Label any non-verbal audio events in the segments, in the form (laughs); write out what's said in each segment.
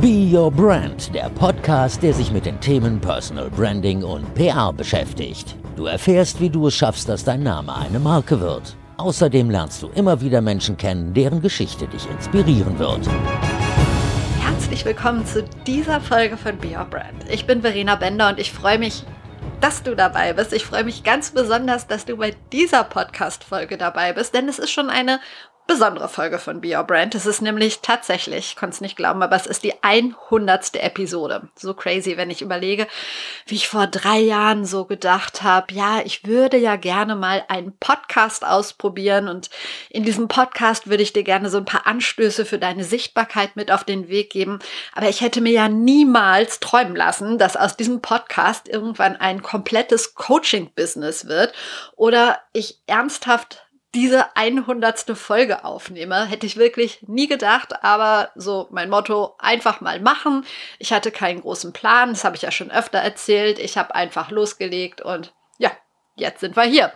Be Your Brand, der Podcast, der sich mit den Themen Personal Branding und PR beschäftigt. Du erfährst, wie du es schaffst, dass dein Name eine Marke wird. Außerdem lernst du immer wieder Menschen kennen, deren Geschichte dich inspirieren wird. Herzlich willkommen zu dieser Folge von Be Your Brand. Ich bin Verena Bender und ich freue mich, dass du dabei bist. Ich freue mich ganz besonders, dass du bei dieser Podcast-Folge dabei bist, denn es ist schon eine besondere Folge von Be Your Brand. Es ist nämlich tatsächlich, ich konnte es nicht glauben, aber es ist die 100. Episode. So crazy, wenn ich überlege, wie ich vor drei Jahren so gedacht habe, ja, ich würde ja gerne mal einen Podcast ausprobieren und in diesem Podcast würde ich dir gerne so ein paar Anstöße für deine Sichtbarkeit mit auf den Weg geben. Aber ich hätte mir ja niemals träumen lassen, dass aus diesem Podcast irgendwann ein komplettes Coaching-Business wird oder ich ernsthaft diese 100. Folge aufnehme. Hätte ich wirklich nie gedacht, aber so mein Motto, einfach mal machen. Ich hatte keinen großen Plan, das habe ich ja schon öfter erzählt. Ich habe einfach losgelegt und ja, jetzt sind wir hier.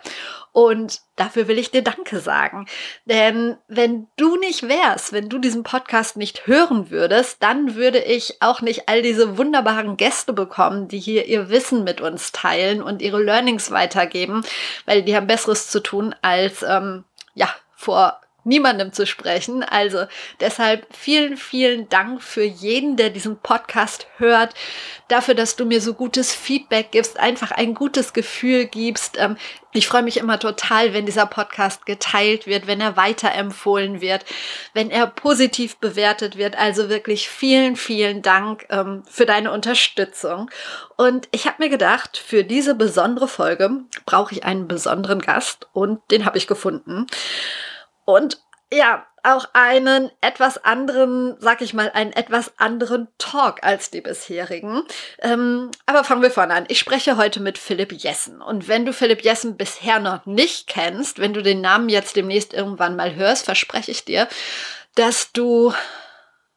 Und dafür will ich dir Danke sagen. Denn wenn du nicht wärst, wenn du diesen Podcast nicht hören würdest, dann würde ich auch nicht all diese wunderbaren Gäste bekommen, die hier ihr Wissen mit uns teilen und ihre Learnings weitergeben, weil die haben Besseres zu tun, als ähm, ja, vor niemandem zu sprechen. Also deshalb vielen, vielen Dank für jeden, der diesen Podcast hört, dafür, dass du mir so gutes Feedback gibst, einfach ein gutes Gefühl gibst. Ähm, ich freue mich immer total, wenn dieser Podcast geteilt wird, wenn er weiterempfohlen wird, wenn er positiv bewertet wird. Also wirklich vielen, vielen Dank ähm, für deine Unterstützung. Und ich habe mir gedacht, für diese besondere Folge brauche ich einen besonderen Gast und den habe ich gefunden. Und ja, auch einen etwas anderen, sag ich mal, einen etwas anderen Talk als die bisherigen. Ähm, aber fangen wir vorne an. Ich spreche heute mit Philipp Jessen. Und wenn du Philipp Jessen bisher noch nicht kennst, wenn du den Namen jetzt demnächst irgendwann mal hörst, verspreche ich dir, dass du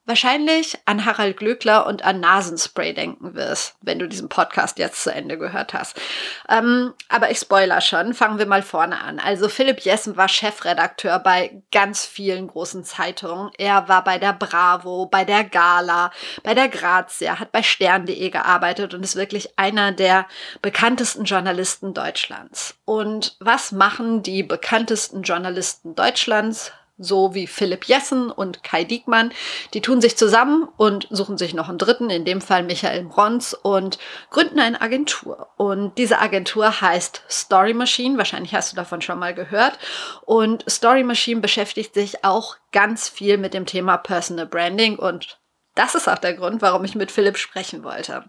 wahrscheinlich an Harald Glöckler und an Nasenspray denken wirst, wenn du diesen Podcast jetzt zu Ende gehört hast. Ähm, aber ich spoiler schon, fangen wir mal vorne an. Also Philipp Jessen war Chefredakteur bei ganz vielen großen Zeitungen. Er war bei der Bravo, bei der Gala, bei der Grazia, hat bei stern.de gearbeitet und ist wirklich einer der bekanntesten Journalisten Deutschlands. Und was machen die bekanntesten Journalisten Deutschlands? So wie Philipp Jessen und Kai Diekmann. Die tun sich zusammen und suchen sich noch einen dritten, in dem Fall Michael Bronz, und gründen eine Agentur. Und diese Agentur heißt Story Machine. Wahrscheinlich hast du davon schon mal gehört. Und Story Machine beschäftigt sich auch ganz viel mit dem Thema Personal Branding. Und das ist auch der Grund, warum ich mit Philipp sprechen wollte.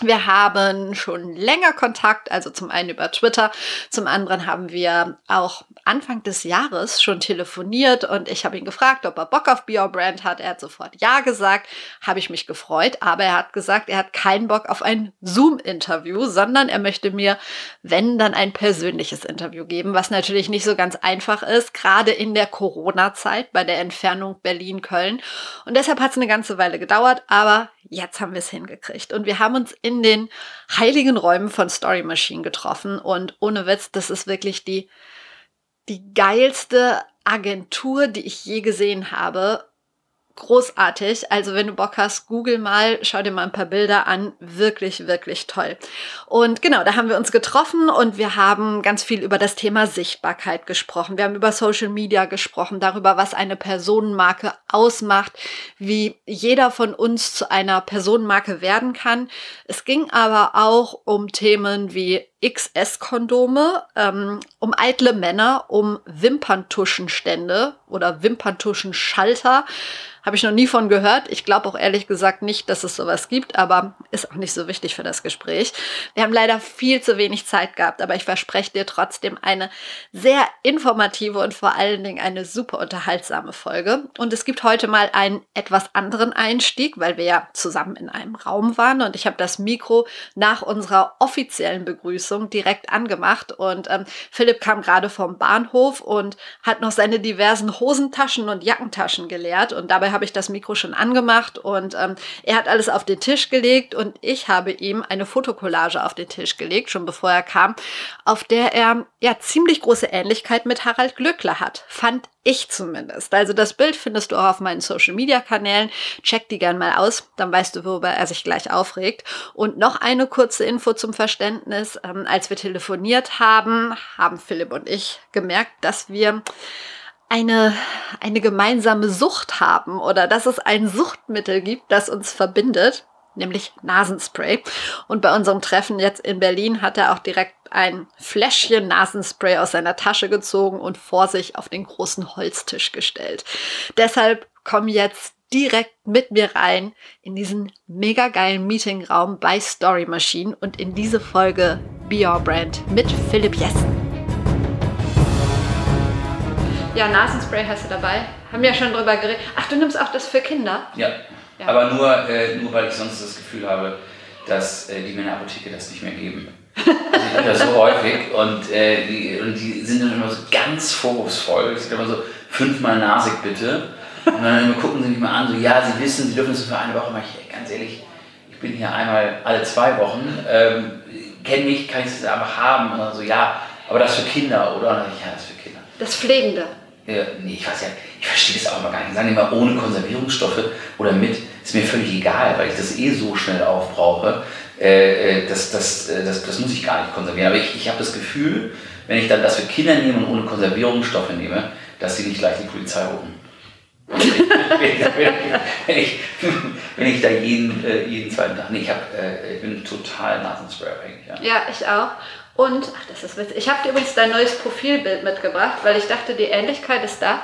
Wir haben schon länger Kontakt, also zum einen über Twitter, zum anderen haben wir auch Anfang des Jahres schon telefoniert und ich habe ihn gefragt, ob er Bock auf Be Your Brand hat. Er hat sofort Ja gesagt, habe ich mich gefreut, aber er hat gesagt, er hat keinen Bock auf ein Zoom-Interview, sondern er möchte mir, wenn, dann ein persönliches Interview geben, was natürlich nicht so ganz einfach ist, gerade in der Corona-Zeit bei der Entfernung Berlin-Köln. Und deshalb hat es eine ganze Weile gedauert, aber jetzt haben wir es hingekriegt. Und wir haben uns in den heiligen Räumen von Story Machine getroffen. Und ohne Witz, das ist wirklich die, die geilste Agentur, die ich je gesehen habe großartig. Also wenn du Bock hast, google mal, schau dir mal ein paar Bilder an. Wirklich, wirklich toll. Und genau, da haben wir uns getroffen und wir haben ganz viel über das Thema Sichtbarkeit gesprochen. Wir haben über Social Media gesprochen, darüber, was eine Personenmarke ausmacht, wie jeder von uns zu einer Personenmarke werden kann. Es ging aber auch um Themen wie XS-Kondome, ähm, um eitle Männer, um Wimperntuschenstände oder Wimperntuschenschalter. Habe ich noch nie von gehört. Ich glaube auch ehrlich gesagt nicht, dass es sowas gibt, aber ist auch nicht so wichtig für das Gespräch. Wir haben leider viel zu wenig Zeit gehabt, aber ich verspreche dir trotzdem eine sehr informative und vor allen Dingen eine super unterhaltsame Folge. Und es gibt heute mal einen etwas anderen Einstieg, weil wir ja zusammen in einem Raum waren und ich habe das Mikro nach unserer offiziellen Begrüßung direkt angemacht und ähm, Philipp kam gerade vom Bahnhof und hat noch seine diversen Hosentaschen und Jackentaschen geleert und dabei habe ich das Mikro schon angemacht und ähm, er hat alles auf den Tisch gelegt und ich habe ihm eine Fotokollage auf den Tisch gelegt, schon bevor er kam, auf der er ja ziemlich große Ähnlichkeit mit Harald Glöckler hat. Fand Ich zumindest. Also das Bild findest du auch auf meinen Social-Media-Kanälen. Check die gern mal aus, dann weißt du, worüber er sich gleich aufregt. Und noch eine kurze Info zum Verständnis. Ähm, als wir telefoniert haben, haben Philipp und ich gemerkt, dass wir eine, eine gemeinsame Sucht haben oder dass es ein Suchtmittel gibt, das uns verbindet nämlich Nasenspray. Und bei unserem Treffen jetzt in Berlin hat er auch direkt ein Fläschchen Nasenspray aus seiner Tasche gezogen und vor sich auf den großen Holztisch gestellt. Deshalb komm jetzt direkt mit mir rein in diesen mega geilen Meetingraum bei Story Machine und in diese Folge Be Your Brand mit Philipp Jessen. Ja, Nasenspray hast du dabei. Haben wir ja schon drüber geredet. Ach, du nimmst auch das für Kinder? Ja. Ja. Aber nur, äh, nur weil ich sonst das Gefühl habe, dass äh, die mir in der Apotheke das nicht mehr geben. Ich bin das so häufig und, äh, die, und die sind dann immer so ganz vorwurfsvoll. Ich sage immer so, fünfmal Nasig bitte. Und dann gucken sie mich mal an, so, ja, sie wissen, sie dürfen es für eine Woche machen. Ich, ganz ehrlich, ich bin hier einmal alle zwei Wochen, ähm, kenne mich, kann ich es einfach haben. Und dann so, ja, aber das für Kinder, oder? Und dann ich, ja, das für Kinder. Das Pflegende. Ja, nee, ich weiß ja, ich verstehe das auch immer gar nicht. Sagen die mal ohne Konservierungsstoffe oder mit, ist mir völlig egal, weil ich das eh so schnell aufbrauche. Äh, äh das, das, äh, das, das muss ich gar nicht konservieren. Aber ich, ich habe das Gefühl, wenn ich dann das für Kinder nehme und ohne Konservierungsstoffe nehme, dass sie nicht gleich die Polizei rufen. wenn, (laughs) ich, wenn, ich, wenn ich da jeden, jeden zweiten Tag. Nee, ich, hab, ich bin total Nasenspray abhängig. Ja. ja, ich auch. Und, ach, das ist witzig. Ich habe dir übrigens dein neues Profilbild mitgebracht, weil ich dachte, die Ähnlichkeit ist da.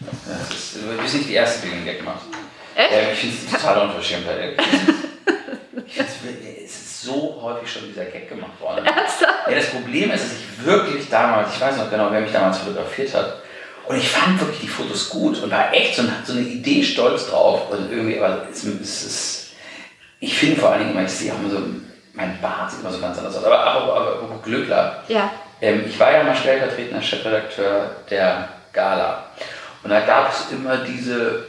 Das ist, du bist nicht die Erste, die den Gag macht. Echt? Ja, ich finde es total unverschämt. es ist so häufig schon dieser Gag gemacht worden. Ernsthaft? Ja, das Problem ist, dass ich wirklich damals, ich weiß noch genau, wer mich damals fotografiert hat, und ich fand wirklich die Fotos gut und war echt so, so eine Idee stolz drauf. Und irgendwie, aber es, es ist, ich finde vor allen Dingen immer, ich sehe auch immer so mein Bart sieht immer so ganz anders aus. Aber, aber, aber, aber Glückler. Ja. Ähm, ich war ja mal stellvertretender Chefredakteur der Gala. Und da gab es immer diese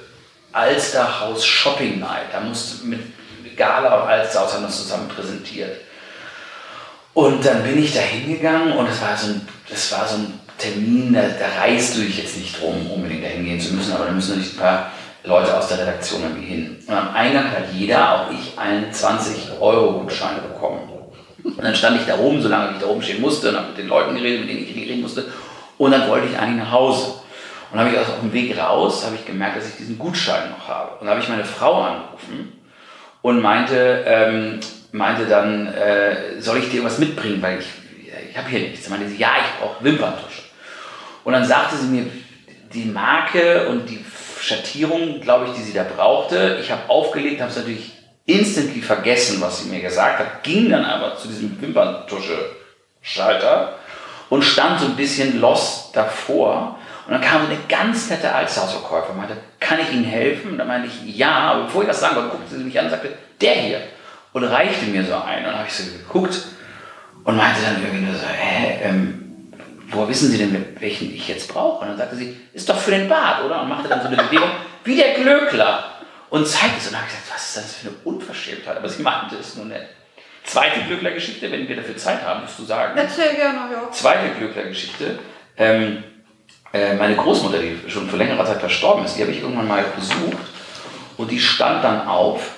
Alsterhaus Shopping Night. Da musste mit Gala und Alsterhaus haben das zusammen präsentiert. Und dann bin ich da hingegangen und das war so ein, das war so ein Termin, da, da reist du dich jetzt nicht drum, unbedingt da hingehen zu müssen, aber da müssen natürlich ein paar Leute aus der Redaktion irgendwie hin. Und am Eingang hat jeder, auch ich, einen 20-Euro-Gutschein bekommen. Und dann stand ich da oben, solange ich da oben stehen musste, und habe mit den Leuten geredet, mit denen ich reden musste. Und dann wollte ich eigentlich nach Hause. Und habe ich also auf dem Weg raus, habe ich gemerkt, dass ich diesen Gutschein noch habe. Und dann habe ich meine Frau angerufen und meinte, ähm, meinte dann, äh, soll ich dir irgendwas mitbringen, weil ich, ich habe hier nichts. Dann meinte sie, ja, ich brauche Wimperntusche. Und dann sagte sie mir die Marke und die Schattierung, glaube ich, die sie da brauchte. Ich habe aufgelegt, habe es natürlich instantly vergessen, was sie mir gesagt hat, ging dann aber zu diesem Wimperntusche-Schalter und stand so ein bisschen lost davor. Und dann kam eine ganz nette Alsterhausverkäufer und meinte, kann ich Ihnen helfen? Und dann meinte ich, ja, aber bevor ich das sagen wollte, guckte sie mich an und sagte, der hier. Und reichte mir so ein. Und dann habe ich so geguckt und meinte dann irgendwie nur so, hä, ähm, woher wissen Sie denn, welchen ich jetzt brauche? Und dann sagte sie, ist doch für den Bart, oder? Und machte dann so eine Bewegung wie der Glöckler und zeigte es. Und dann habe ich gesagt, was ist das für eine Unverschämtheit? Aber sie meinte es nur nett. Zweite Glöckler-Geschichte, wenn wir dafür Zeit haben, wirst du sagen. Erzähl gerne, ja. Zweite Glöckler-Geschichte. Ähm, äh, meine Großmutter, die schon vor längerer Zeit verstorben ist, die habe ich irgendwann mal besucht und die stand dann auf,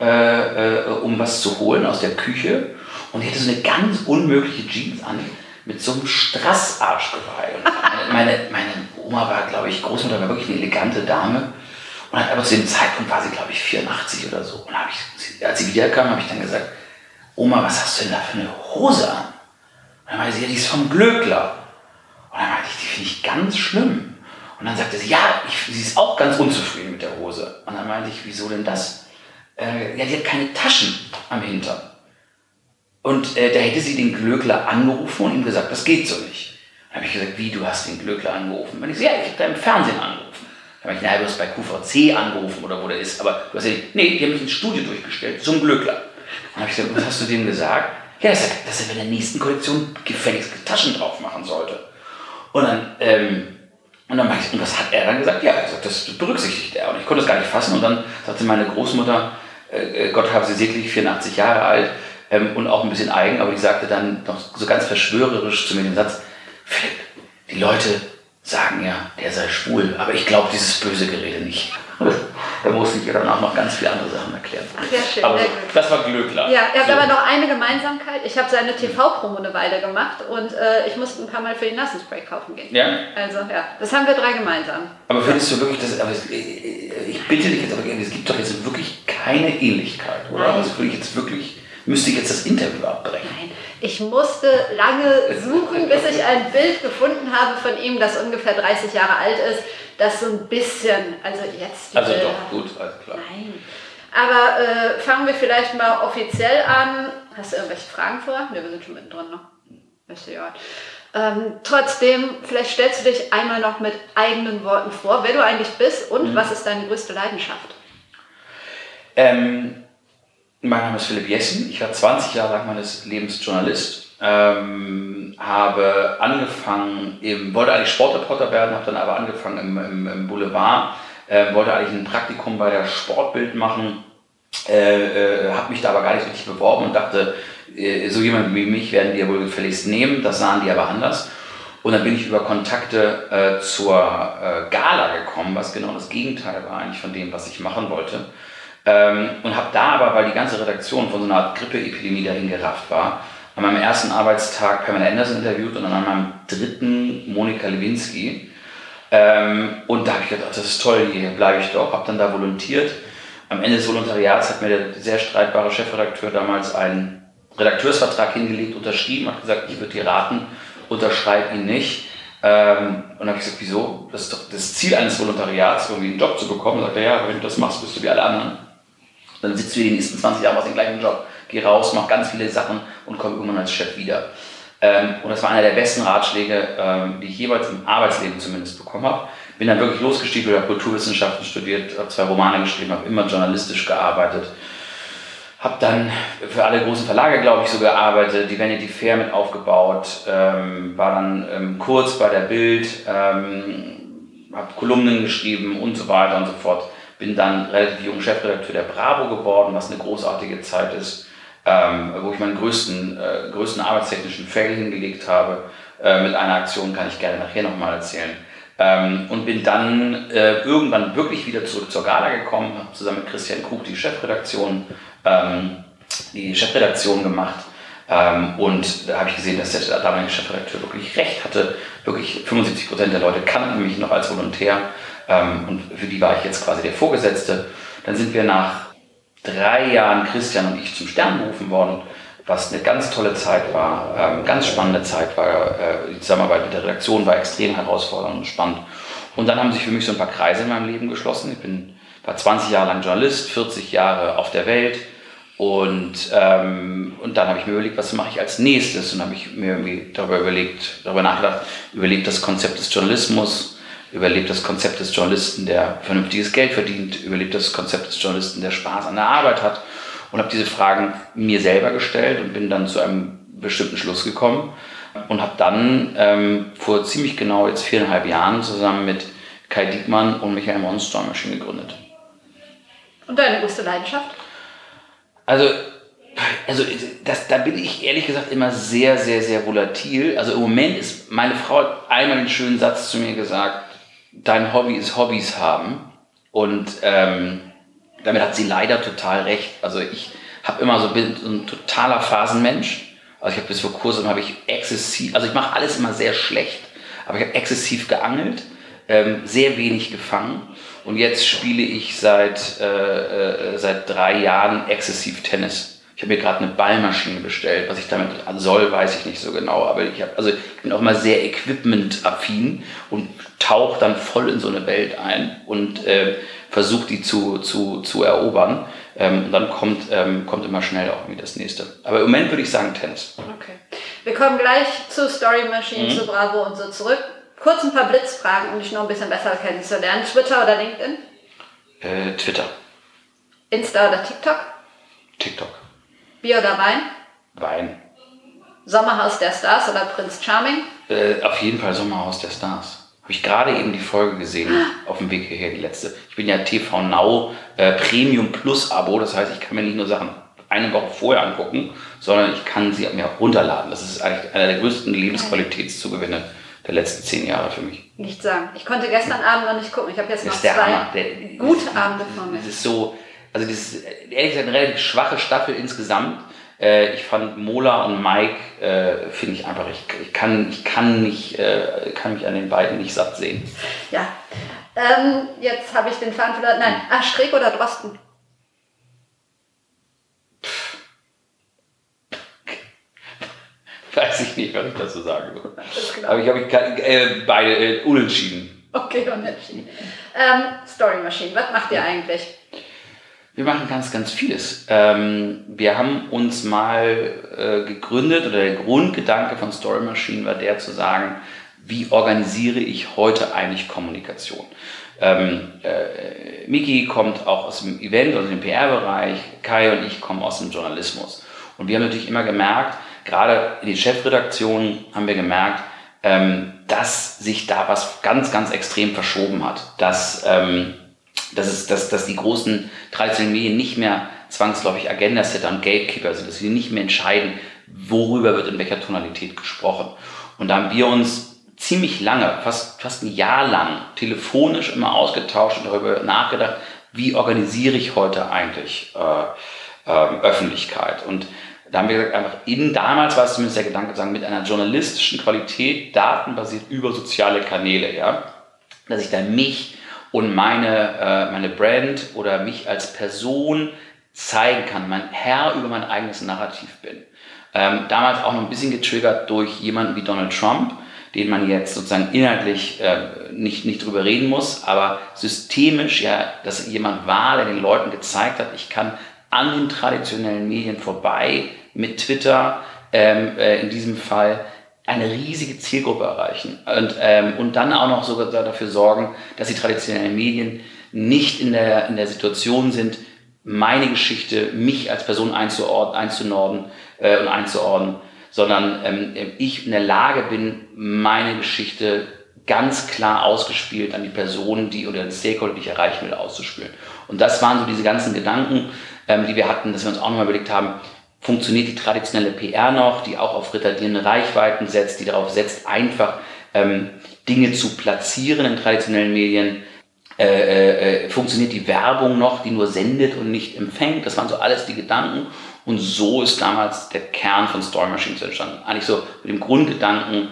äh, äh, um was zu holen aus der Küche und die hatte so eine ganz unmögliche Jeans an mit so einem Strassarschgeweih. meine, meine Oma war, glaube ich, Großmutter war wirklich eine elegante Dame. Und hat aber zu dem Zeitpunkt war sie, glaube ich, 84 oder so. Und ich, als sie wiederkam, habe ich dann gesagt, Oma, was hast du denn da für eine Hose an? Und dann meinte sie, ja, die ist vom Glöckler. Und dann meinte ich, die finde ich ganz schlimm. Und dann sagte sie, ja, ich, sie ist auch ganz unzufrieden mit der Hose. Und dann meinte ich, wieso denn das? Äh, ja, die hat keine Taschen am Hintern. Und äh, da hätte sie den Glöckler angerufen und ihm gesagt, das geht so nicht. Dann habe ich gesagt, wie, du hast den Glöckler angerufen? Und ich so, ja, ich habe da im Fernsehen angerufen. Dann habe ich, naja, du hast bei QVC angerufen oder wo der ist. Aber du hast ja nicht, nee, die haben mich ins Studio durchgestellt, zum Glöckler. Dann habe ich gesagt, was hast du dem gesagt? Ja, dass er, dass er bei der nächsten Kollektion gefälligst Taschen drauf machen sollte. Und dann, ähm, und dann ich, und was hat er dann gesagt? Ja, sagt, das berücksichtigt er. Und ich konnte das gar nicht fassen. Und dann sagte meine Großmutter, äh, Gott habe sie säglich, 84 Jahre alt, ähm, und auch ein bisschen eigen, aber die sagte dann noch so ganz verschwörerisch zu mir den Satz, Philipp, die Leute sagen ja, der sei schwul, aber ich glaube dieses böse Gerede nicht. (laughs) da musste ich ihr dann auch noch ganz viele andere Sachen erklären. Sehr schön, aber so, das war Glöckler. Ja, ihr habt So. aber noch eine Gemeinsamkeit. Ich habe seine TV-Promo eine Weile gemacht und äh, ich musste ein paar Mal für ihn Nassenspray kaufen gehen. Ja? Also ja, das haben wir drei gemeinsam. Aber findest du wirklich, dass, aber es, ich bitte dich jetzt, aber es gibt doch jetzt wirklich keine Ähnlichkeit, oder? Nein. Das würde ich jetzt wirklich, müsste ich jetzt das Interview abbrechen. Nein, ich musste lange suchen, bis ich ein Bild gefunden habe von ihm, das ungefähr 30 Jahre alt ist, das so ein bisschen, also jetzt Also Bilder. doch, gut, alles klar. Nein. Aber äh, fangen wir vielleicht mal offiziell an. Hast du irgendwelche Fragen vor? Ne, wir sind schon mittendrin noch. Ist ja. Ähm, trotzdem, vielleicht stellst du dich einmal noch mit eigenen Worten vor, wer du eigentlich bist und Mhm. was ist deine größte Leidenschaft? Ähm, mein Name ist Philipp Jessen. Ich war 20 Jahre lang meines Lebens Journalist. Ähm, habe angefangen, im, wollte eigentlich Sportreporter werden, habe dann aber angefangen im, im, im Boulevard, äh, wollte eigentlich ein Praktikum bei der Sportbild machen, äh, äh, habe mich da aber gar nicht richtig beworben und dachte, äh, so jemand wie mich werden die ja wohl gefälligst nehmen. Das sahen die aber anders. Und dann bin ich über Kontakte äh, zur äh, Gala gekommen, was genau das Gegenteil war eigentlich von dem, was ich machen wollte. Ähm, und habe da aber, weil die ganze Redaktion von so einer Art Grippeepidemie dahin gerafft war, an meinem ersten Arbeitstag Pamela Anderson interviewt und dann an meinem dritten Monika Lewinsky. Ähm, und da habe ich gedacht, ach, das ist toll, hier bleibe ich doch. Habe dann da volontiert. Am Ende des Volontariats hat mir der sehr streitbare Chefredakteur damals einen Redakteursvertrag hingelegt, unterschrieben, hat gesagt, ich würde dir raten, unterschreib ihn nicht. Ähm, und dann habe ich gesagt, wieso? Das ist doch das Ziel eines Volontariats, irgendwie einen Job zu bekommen. Sagt er, ja, wenn du das machst, bist du wie alle anderen. Dann sitzt du die nächsten 20 Jahre aus dem gleichen Job, geh raus, mach ganz viele Sachen und komm irgendwann als Chef wieder. Ähm, und das war einer der besten Ratschläge, ähm, die ich jeweils im Arbeitsleben zumindest bekommen habe. Bin dann wirklich losgestiefelt, habe Kulturwissenschaften studiert, habe zwei Romane geschrieben, habe immer journalistisch gearbeitet. Habe dann für alle großen Verlage, glaube ich, so gearbeitet, die Vanity Fair mit aufgebaut, ähm, war dann ähm, kurz bei der Bild, ähm, habe Kolumnen geschrieben und so weiter und so fort. Bin dann relativ jung Chefredakteur der Bravo geworden, was eine großartige Zeit ist, ähm, wo ich meinen größten, äh, größten arbeitstechnischen Fail hingelegt habe. Äh, mit einer Aktion kann ich gerne nachher nochmal erzählen. Ähm, und bin dann äh, irgendwann wirklich wieder zurück zur Gala gekommen, habe zusammen mit Christian Krug die Chefredaktion, ähm, die Chefredaktion gemacht. Ähm, und da habe ich gesehen, dass der damalige Chefredakteur wirklich recht hatte. Wirklich 75 Prozent der Leute kannten mich noch als Volontär. Ähm, und für die war ich jetzt quasi der Vorgesetzte. Dann sind wir nach drei Jahren, Christian und ich, zum Stern berufen worden, was eine ganz tolle Zeit war, ähm, ganz spannende Zeit war. Äh, die Zusammenarbeit mit der Redaktion war extrem herausfordernd und spannend. Und dann haben sich für mich so ein paar Kreise in meinem Leben geschlossen. Ich bin, war 20 Jahre lang Journalist, 40 Jahre auf der Welt. Und, ähm, und dann habe ich mir überlegt, was mache ich als nächstes? Und habe ich mir darüber überlegt, darüber nachgedacht, überlegt das Konzept des Journalismus, überlebt das Konzept des Journalisten, der vernünftiges Geld verdient, überlebt das Konzept des Journalisten, der Spaß an der Arbeit hat und habe diese Fragen mir selber gestellt und bin dann zu einem bestimmten Schluss gekommen und habe dann ähm, vor ziemlich genau jetzt viereinhalb Jahren zusammen mit Kai Diekmann und Michael Monster Machine gegründet. Und deine größte Leidenschaft? Also, also das, da bin ich ehrlich gesagt immer sehr, sehr, sehr volatil. Also im Moment ist meine Frau hat einmal den schönen Satz zu mir gesagt, dein Hobby ist Hobbys haben. Und ähm, damit hat sie leider total recht. Also ich habe immer so, bin so ein totaler Phasenmensch. Also ich habe bis vor kurzem habe ich exzessiv, also ich mache alles immer sehr schlecht, aber ich habe exzessiv geangelt, ähm, sehr wenig gefangen. Und jetzt spiele ich seit, äh, äh, seit drei Jahren exzessiv Tennis. Ich habe mir gerade eine Ballmaschine bestellt. Was ich damit soll, weiß ich nicht so genau. Aber ich, hab, also ich bin auch mal sehr equipment-affin und tauche dann voll in so eine Welt ein und äh, versuche die zu, zu, zu erobern. Ähm, und dann kommt, ähm, kommt immer schnell auch irgendwie das nächste. Aber im Moment würde ich sagen Tennis. Okay. Wir kommen gleich zu Story Machine, Mhm. zu Bravo und so zurück. Kurz ein paar Blitzfragen, um dich noch ein bisschen besser kennenzulernen. Twitter oder LinkedIn? Äh, Twitter, Insta oder TikTok? TikTok, Bier oder Wein? Wein. Sommerhaus der Stars oder Prinz Charming? Äh, auf jeden Fall Sommerhaus der Stars. Habe ich gerade eben die Folge gesehen, auf dem Weg hierher, die letzte. Ich bin ja TV Now äh, Premium Plus Abo, das heißt, ich kann mir nicht nur Sachen eine Woche vorher angucken, sondern ich kann sie mir auch runterladen. Das ist eigentlich einer der größten Lebensqualitätszugewinne, der letzten zehn Jahre für mich. Nicht sagen. Ich konnte gestern Abend noch nicht gucken. Ich habe jetzt noch zwei der, gute Abende vor mir. Das ist so, also das ist ehrlich gesagt eine relativ schwache Staffel insgesamt. Äh, ich fand Mola und Mike, äh, finde ich einfach, ich, ich, kann, ich kann, mich, äh, kann mich an den beiden nicht satt sehen. Ja. Ähm, jetzt habe ich den Faden verloren. Nein, ah, Streeck oder Drosten? (laughs) Weiß ich nicht, was ich dazu sagen würde. Aber ich habe äh, beide äh, unentschieden. Okay, unentschieden. Ähm, Story Machine, was macht ihr eigentlich? Wir machen ganz, ganz vieles. Ähm, wir haben uns mal äh, gegründet oder der Grundgedanke von Story Machine war der zu sagen, wie organisiere ich heute eigentlich Kommunikation? Ähm, äh, Miki kommt auch aus dem Event, aus dem PR-Bereich, Kai und ich kommen aus dem Journalismus. Und wir haben natürlich immer gemerkt, gerade in den Chefredaktionen haben wir gemerkt, ähm, dass sich da was ganz, ganz extrem verschoben hat. Dass, ähm, dass, es, dass, dass die großen traditionellen Medien nicht mehr zwangsläufig Agenda-Setter und Gatekeeper sind, dass sie nicht mehr entscheiden, worüber wird in welcher Tonalität gesprochen. Und da haben wir uns ziemlich lange, fast, fast ein Jahr lang, telefonisch immer ausgetauscht und darüber nachgedacht, wie organisiere ich heute eigentlich äh, äh, Öffentlichkeit. Und da haben wir gesagt, einfach in, damals war es zumindest der Gedanke, sagen, mit einer journalistischen Qualität, datenbasiert über soziale Kanäle, ja, dass ich dann mich und meine, äh, meine Brand oder mich als Person zeigen kann, mein Herr über mein eigenes Narrativ bin. Ähm, damals auch noch ein bisschen getriggert durch jemanden wie Donald Trump, den man jetzt sozusagen inhaltlich äh, nicht, nicht drüber reden muss, aber systemisch ja, dass jemand war, der den Leuten gezeigt hat, ich kann an den traditionellen Medien vorbei mit Twitter ähm, äh, in diesem Fall eine riesige Zielgruppe erreichen und, ähm, und dann auch noch sogar dafür sorgen, dass die traditionellen Medien nicht in der, in der Situation sind, meine Geschichte, mich als Person einzuordnen, einzunorden äh, und einzuordnen, sondern ähm, ich in der Lage bin, meine Geschichte ganz klar ausgespielt an die Person, die oder den Stakeholder, die ich erreichen will, auszuspielen. Und das waren so diese ganzen Gedanken, ähm, die wir hatten, dass wir uns auch nochmal überlegt haben, funktioniert die traditionelle PR noch, die auch auf retardierende Reichweiten setzt, die darauf setzt, einfach ähm, Dinge zu platzieren in traditionellen Medien. Äh, äh, äh, funktioniert die Werbung noch, die nur sendet und nicht empfängt? Das waren so alles die Gedanken. Und so ist damals der Kern von Story Machines entstanden. Eigentlich so mit dem Grundgedanken,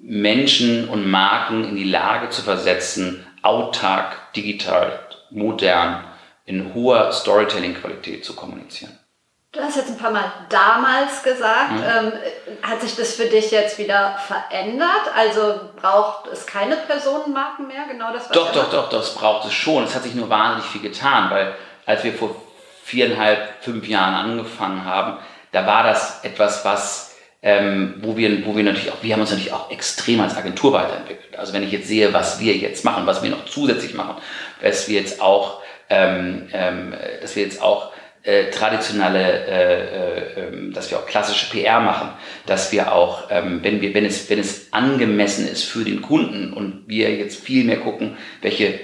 Menschen und Marken in die Lage zu versetzen, autark, digital, modern in hoher Storytelling-Qualität zu kommunizieren. Du hast jetzt ein paar Mal damals gesagt. Mhm. Ähm, hat sich das für dich jetzt wieder verändert? Also braucht es keine Personenmarken mehr? Genau das, was Doch, doch, doch, das braucht es schon. Es hat sich nur wahnsinnig viel getan, weil als wir vor viereinhalb, fünf Jahren angefangen haben, da war das etwas, was ähm, wo wir, wo wir natürlich auch, wir haben uns natürlich auch extrem als Agentur weiterentwickelt. Also wenn ich jetzt sehe, was wir jetzt machen, was wir noch zusätzlich machen, dass wir jetzt auch ähm, ähm, dass wir jetzt auch äh, traditionelle, äh, äh, ähm, dass wir auch klassische PR machen, dass wir auch, ähm, wenn wir, wenn es, wenn es angemessen ist für den Kunden und wir jetzt viel mehr gucken, welche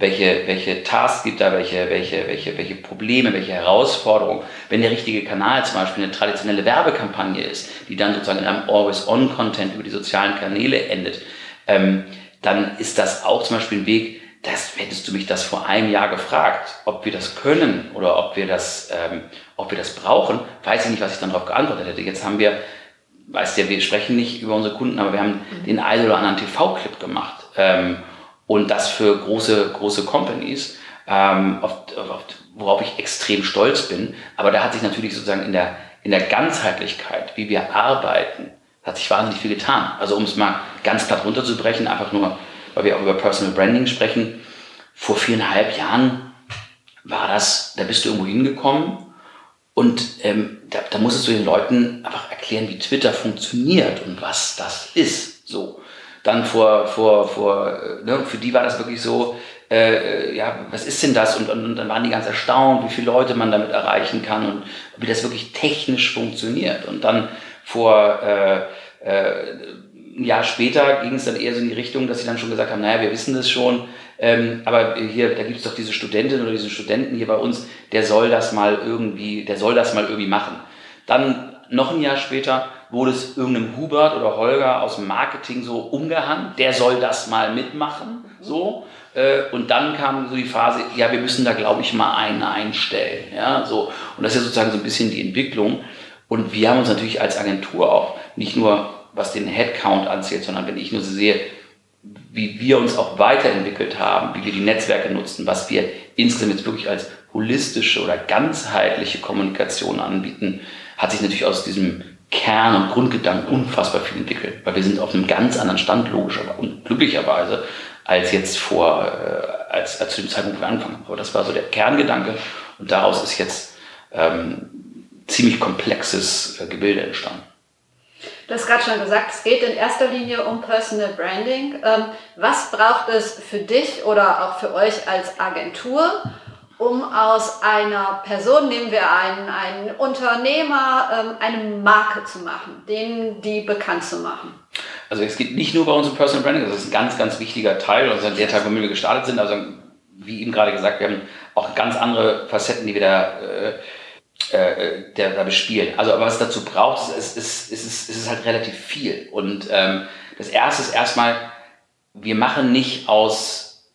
welche, welche Tasks gibt da, welche, welche, welche, welche Probleme, welche Herausforderungen. Wenn der richtige Kanal zum Beispiel eine traditionelle Werbekampagne ist, die dann sozusagen in einem Always-On-Content über die sozialen Kanäle endet, ähm, dann ist das auch zum Beispiel ein Weg, das hättest du mich das vor einem Jahr gefragt, ob wir das können oder ob wir das, ähm, ob wir das brauchen, weiß ich nicht, was ich dann darauf geantwortet hätte. Jetzt haben wir, weißt ja, wir sprechen nicht über unsere Kunden, aber wir haben mhm. den einen oder anderen TV-Clip gemacht ähm, und das für große, große Companies, ähm, auf, auf, worauf ich extrem stolz bin. Aber da hat sich natürlich sozusagen in der, in der Ganzheitlichkeit, wie wir arbeiten, hat sich wahnsinnig viel getan. Also um es mal ganz platt runterzubrechen, einfach nur weil wir auch über Personal Branding sprechen. Vor viereinhalb Jahren war das, da bist du irgendwo hingekommen und ähm, da, da musstest du den Leuten einfach erklären, wie Twitter funktioniert und was das ist. So. Dann vor, vor, vor, ne, für die war das wirklich so, äh, ja, was ist denn das? Und, und, und, dann waren die ganz erstaunt, wie viele Leute man damit erreichen kann und wie das wirklich technisch funktioniert. Und dann vor äh, äh, ein Jahr später ging es dann eher so in die Richtung, dass sie dann schon gesagt haben, naja, wir wissen das schon, ähm, aber hier, da gibt es doch diese Studentin oder diesen Studenten hier bei uns, der soll das mal irgendwie, der soll das mal irgendwie machen. Dann noch ein Jahr später wurde es irgendeinem Hubert oder Holger aus dem Marketing so umgehangen, der soll das mal mitmachen, so. Äh, und dann kam so die Phase, ja, wir müssen da, glaube ich, mal einen einstellen, ja, so. Und das ist sozusagen so ein bisschen die Entwicklung. Und wir haben uns natürlich als Agentur auch nicht nur was den Headcount anzählt, sondern wenn ich nur sehe, wie wir uns auch weiterentwickelt haben, wie wir die Netzwerke nutzen, was wir insgesamt jetzt wirklich als holistische oder ganzheitliche Kommunikation anbieten, hat sich natürlich aus diesem Kern und Grundgedanken unfassbar viel entwickelt, weil wir sind auf einem ganz anderen Stand, logischerweise und glücklicherweise, als jetzt vor, äh, als, als zu dem Zeitpunkt, wo wir angefangen haben. Aber das war so der Kerngedanke und daraus ist jetzt ähm, ziemlich komplexes äh, Gebilde entstanden. Du hast gerade schon gesagt, es geht in erster Linie um Personal Branding. Ähm, was braucht es für dich oder auch für euch als Agentur, um aus einer Person, nehmen wir einen, einen Unternehmer, ähm, eine Marke zu machen, den die bekannt zu machen? Also es geht nicht nur bei uns um Personal Branding, das ist ein ganz, ganz wichtiger Teil, also der Teil, womit wir gestartet sind. Also wie eben gerade gesagt, wir haben auch ganz andere Facetten, die wir da äh, äh, der da bespielen. Also aber was es dazu braucht, ist, ist, ist, ist, ist halt relativ viel. Und ähm, das erste ist erstmal, wir machen nicht aus,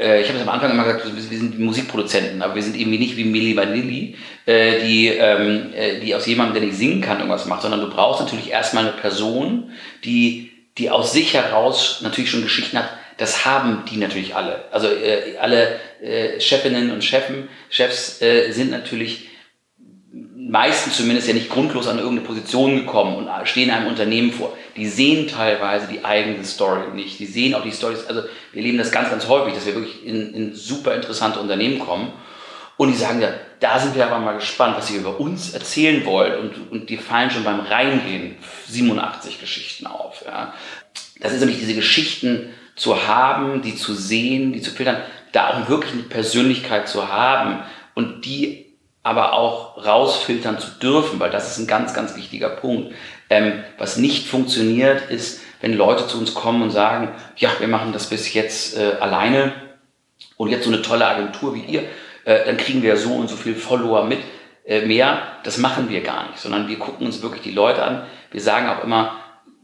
äh, ich habe es am Anfang immer gesagt, wir sind Musikproduzenten, aber wir sind irgendwie nicht wie Milli Vanilli, äh, die, ähm, äh, die aus jemandem, der nicht singen kann, irgendwas macht, sondern du brauchst natürlich erstmal eine Person, die, die aus sich heraus natürlich schon Geschichten hat, das haben die natürlich alle. Also äh, alle äh, Chefinnen und Chefen, Chefs äh, sind natürlich meistens zumindest ja nicht grundlos an irgendeine Position gekommen und stehen einem Unternehmen vor. Die sehen teilweise die eigene Story nicht. Die sehen auch die Stories, also wir erleben das ganz, ganz häufig, dass wir wirklich in, in super interessante Unternehmen kommen und die sagen ja, da sind wir aber mal gespannt, was ihr über uns erzählen wollt und, und die fallen schon beim Reingehen 87 Geschichten auf. Ja. Das ist nämlich diese Geschichten zu haben, die zu sehen, die zu filtern, da auch wirklich eine Persönlichkeit zu haben und die aber auch rausfiltern zu dürfen, weil das ist ein ganz, ganz wichtiger Punkt. Ähm, was nicht funktioniert, ist, wenn Leute zu uns kommen und sagen, ja, wir machen das bis jetzt äh, alleine und jetzt so eine tolle Agentur wie ihr, äh, dann kriegen wir so und so viel Follower mit äh, mehr. Das machen wir gar nicht, sondern wir gucken uns wirklich die Leute an. Wir sagen auch immer,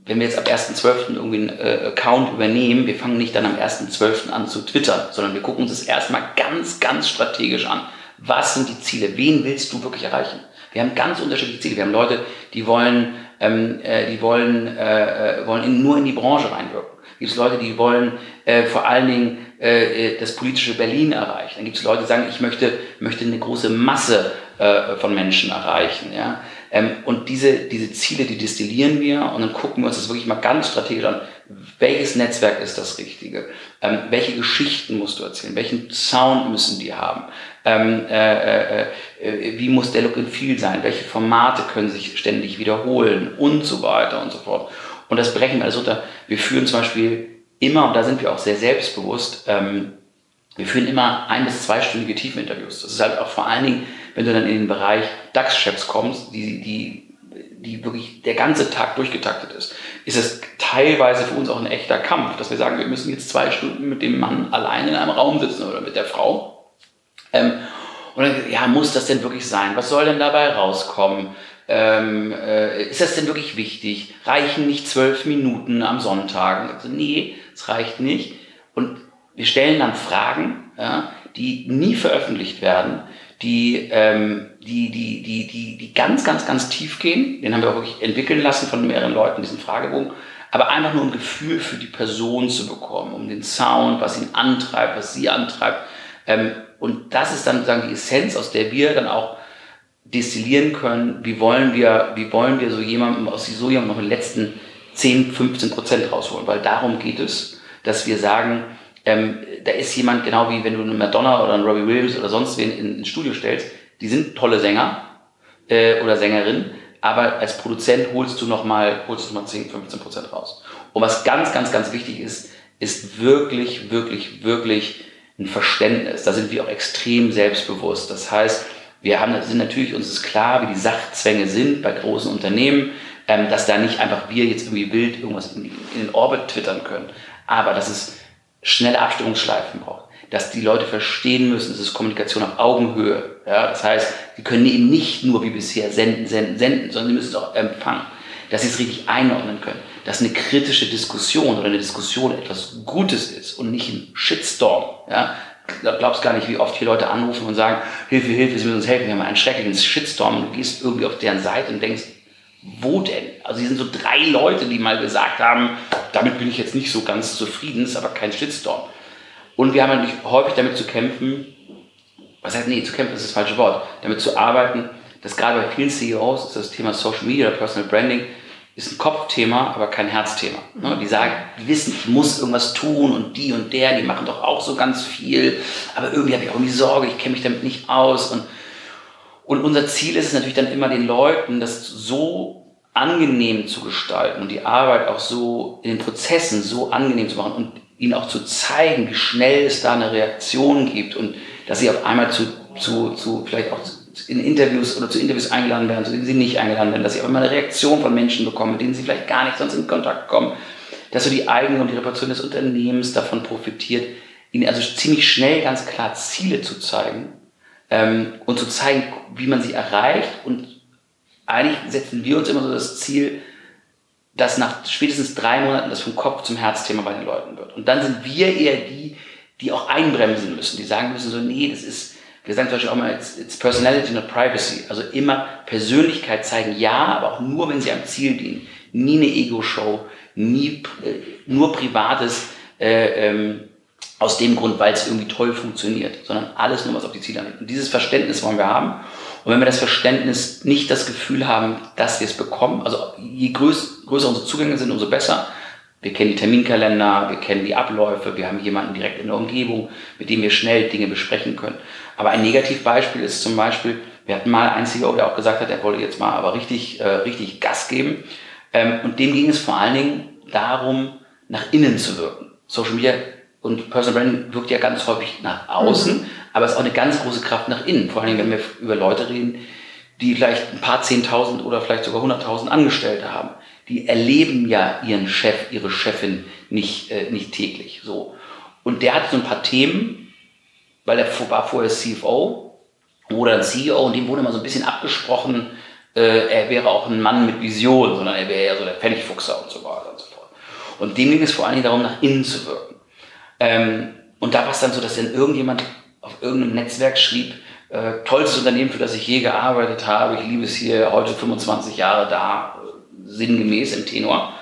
wenn wir jetzt ab 1.12. irgendwie einen äh, Account übernehmen, wir fangen nicht dann am 1.12. an zu twittern, sondern wir gucken uns das erstmal ganz, ganz strategisch an was sind die Ziele? Wen willst du wirklich erreichen? Wir haben ganz unterschiedliche Ziele. Wir haben Leute, die wollen, ähm, äh, die wollen, äh, äh wollen in, nur in die Branche reinwirken. Gibt es Leute, die wollen äh, vor allen Dingen äh, äh, das politische Berlin erreichen. Dann gibt es Leute, die sagen, ich möchte, möchte eine große Masse äh, von Menschen erreichen. Ja? Ähm, und diese, diese Ziele, die destillieren wir und dann gucken wir uns das wirklich mal ganz strategisch an. Welches Netzwerk ist das Richtige? Ähm, welche Geschichten musst du erzählen? Welchen Sound müssen die haben? Ähm, äh, äh, äh, wie muss der Look and Feel sein? Welche Formate können sich ständig wiederholen? Und so weiter und so fort. Und das brechen wir alles unter. Wir führen zum Beispiel immer, und da sind wir auch sehr selbstbewusst, ähm, wir führen immer ein- bis zweistündige Tiefeninterviews. Das ist halt auch vor allen Dingen wenn du dann in den Bereich DAX-Chefs kommst, die, die, die wirklich der ganze Tag durchgetaktet ist, ist es teilweise für uns auch ein echter Kampf, dass wir sagen, wir müssen jetzt zwei Stunden mit dem Mann allein in einem Raum sitzen oder mit der Frau. Ähm, und dann, ja, muss das denn wirklich sein? Was soll denn dabei rauskommen? Ähm, äh, ist das denn wirklich wichtig? Reichen nicht zwölf Minuten am Sonntag? Und so, nee, es reicht nicht. Und wir stellen dann Fragen, ja, die nie veröffentlicht werden, die, ähm, die, die, die, die, die ganz, ganz, ganz tief gehen. Den haben wir auch wirklich entwickeln lassen von mehreren Leuten, diesen Fragebogen. Aber einfach nur ein Gefühl für die Person zu bekommen, um den Sound, was ihn antreibt, was sie antreibt. Ähm, und das ist dann sozusagen die Essenz, aus der wir dann auch destillieren können, wie wollen wir, wie wollen wir so jemandem, aus so jemandem noch die letzten 10, 15 Prozent rausholen. Weil darum geht es, dass wir sagen, ähm, da ist jemand, genau wie wenn du eine Madonna oder einen Robbie Williams oder sonst wen in, ins Studio stellst, die sind tolle Sänger äh, oder Sängerinnen, aber als Produzent holst du nochmal holst du noch mal 10, 15 Prozent raus. Und was ganz, ganz, ganz wichtig ist, ist wirklich, wirklich, wirklich ein Verständnis. Da sind wir auch extrem selbstbewusst. Das heißt, wir haben, sind natürlich uns ist klar, wie die Sachzwänge sind bei großen Unternehmen, ähm, dass da nicht einfach wir jetzt irgendwie wild irgendwas in, in den Orbit twittern können. Aber das ist schnelle Abstimmungsschleifen braucht. Dass die Leute verstehen müssen, es ist Kommunikation auf Augenhöhe. Ja, das heißt, sie können eben nicht nur wie bisher senden, senden, senden, sondern sie müssen es auch empfangen. dass sie es richtig einordnen können, dass eine kritische Diskussion oder eine Diskussion etwas Gutes ist und nicht ein Shitstorm. Ja? Du glaubst gar nicht, wie oft hier Leute anrufen und sagen, Hilfe, Hilfe, sie müssen uns helfen, wir haben einen schrecklichen Shitstorm und du gehst irgendwie auf deren Seite und denkst, wo denn? Also hier sind so drei Leute, die mal gesagt haben, damit bin ich jetzt nicht so ganz zufrieden, ist aber kein Shitstorm. Und wir haben natürlich häufig damit zu kämpfen, was heißt, nee, zu kämpfen ist das falsche Wort, damit zu arbeiten, dass gerade bei vielen CEOs ist das Thema Social Media oder Personal Branding ist ein Kopfthema, aber kein Herzthema. Ne? Die sagen, die wissen, ich muss irgendwas tun und die und der, die machen doch auch so ganz viel, aber irgendwie habe ich auch irgendwie Sorge, ich kenne mich damit nicht aus. Und, und unser Ziel ist es natürlich dann immer den Leuten, das so angenehm zu gestalten und die Arbeit auch so in den Prozessen so angenehm zu machen und ihnen auch zu zeigen, wie schnell es da eine Reaktion gibt und dass sie auf einmal zu, zu, zu vielleicht auch in Interviews oder zu Interviews eingeladen werden, zu denen sie nicht eingeladen werden, dass sie auch immer eine Reaktion von Menschen bekommen, mit denen sie vielleicht gar nicht sonst in Kontakt kommen, dass so die eigene und die Reputation des Unternehmens davon profitiert, ihnen also ziemlich schnell ganz klar Ziele zu zeigen ähm, und zu zeigen, wie man sie erreicht. Und eigentlich setzen wir uns immer so das Ziel, dass nach spätestens drei Monaten das vom Kopf zum Herzthema bei den Leuten wird. Und dann sind wir eher die, die auch einbremsen müssen, die sagen müssen so, nee, das ist wir sagen zum Beispiel auch mal, it's, it's personality, not privacy. Also immer Persönlichkeit zeigen, ja, aber auch nur, wenn sie am Ziel dienen. Nie eine Ego-Show, nie äh, nur Privates äh, ähm, aus dem Grund, weil es irgendwie toll funktioniert, sondern alles nur, was auf die Ziele anlegt. Und dieses Verständnis wollen wir haben. Und wenn wir das Verständnis nicht das Gefühl haben, dass wir es bekommen, also je größ, größer unsere Zugänge sind, umso besser, wir kennen die Terminkalender, wir kennen die Abläufe, wir haben jemanden direkt in der Umgebung, mit dem wir schnell Dinge besprechen können. Aber ein Negativbeispiel ist zum Beispiel, wir hatten mal einen CEO, der auch gesagt hat, er wollte jetzt mal aber richtig, äh, richtig Gas geben. Ähm, und dem ging es vor allen Dingen darum, nach innen zu wirken. Social Media und Personal Branding wirkt ja ganz häufig nach außen, mhm. aber es ist auch eine ganz große Kraft nach innen. Vor allen Dingen, wenn wir über Leute reden, die vielleicht ein paar Zehntausend oder vielleicht sogar hunderttausend Angestellte haben die erleben ja ihren Chef, ihre Chefin nicht, äh, nicht täglich. So. Und der hat so ein paar Themen, weil er war vorher CFO oder ein CEO und dem wurde immer so ein bisschen abgesprochen, äh, er wäre auch ein Mann mit Vision, sondern er wäre ja so der Pfennigfuchser und so weiter und so fort. Und dem ging es vor allen Dingen darum, nach innen zu wirken. Ähm, und da war es dann so, dass dann irgendjemand auf irgendeinem Netzwerk schrieb, äh, tollstes Unternehmen, für das ich je gearbeitet habe, ich liebe es hier, heute 25 Jahre da, sinngemäß im Tenor.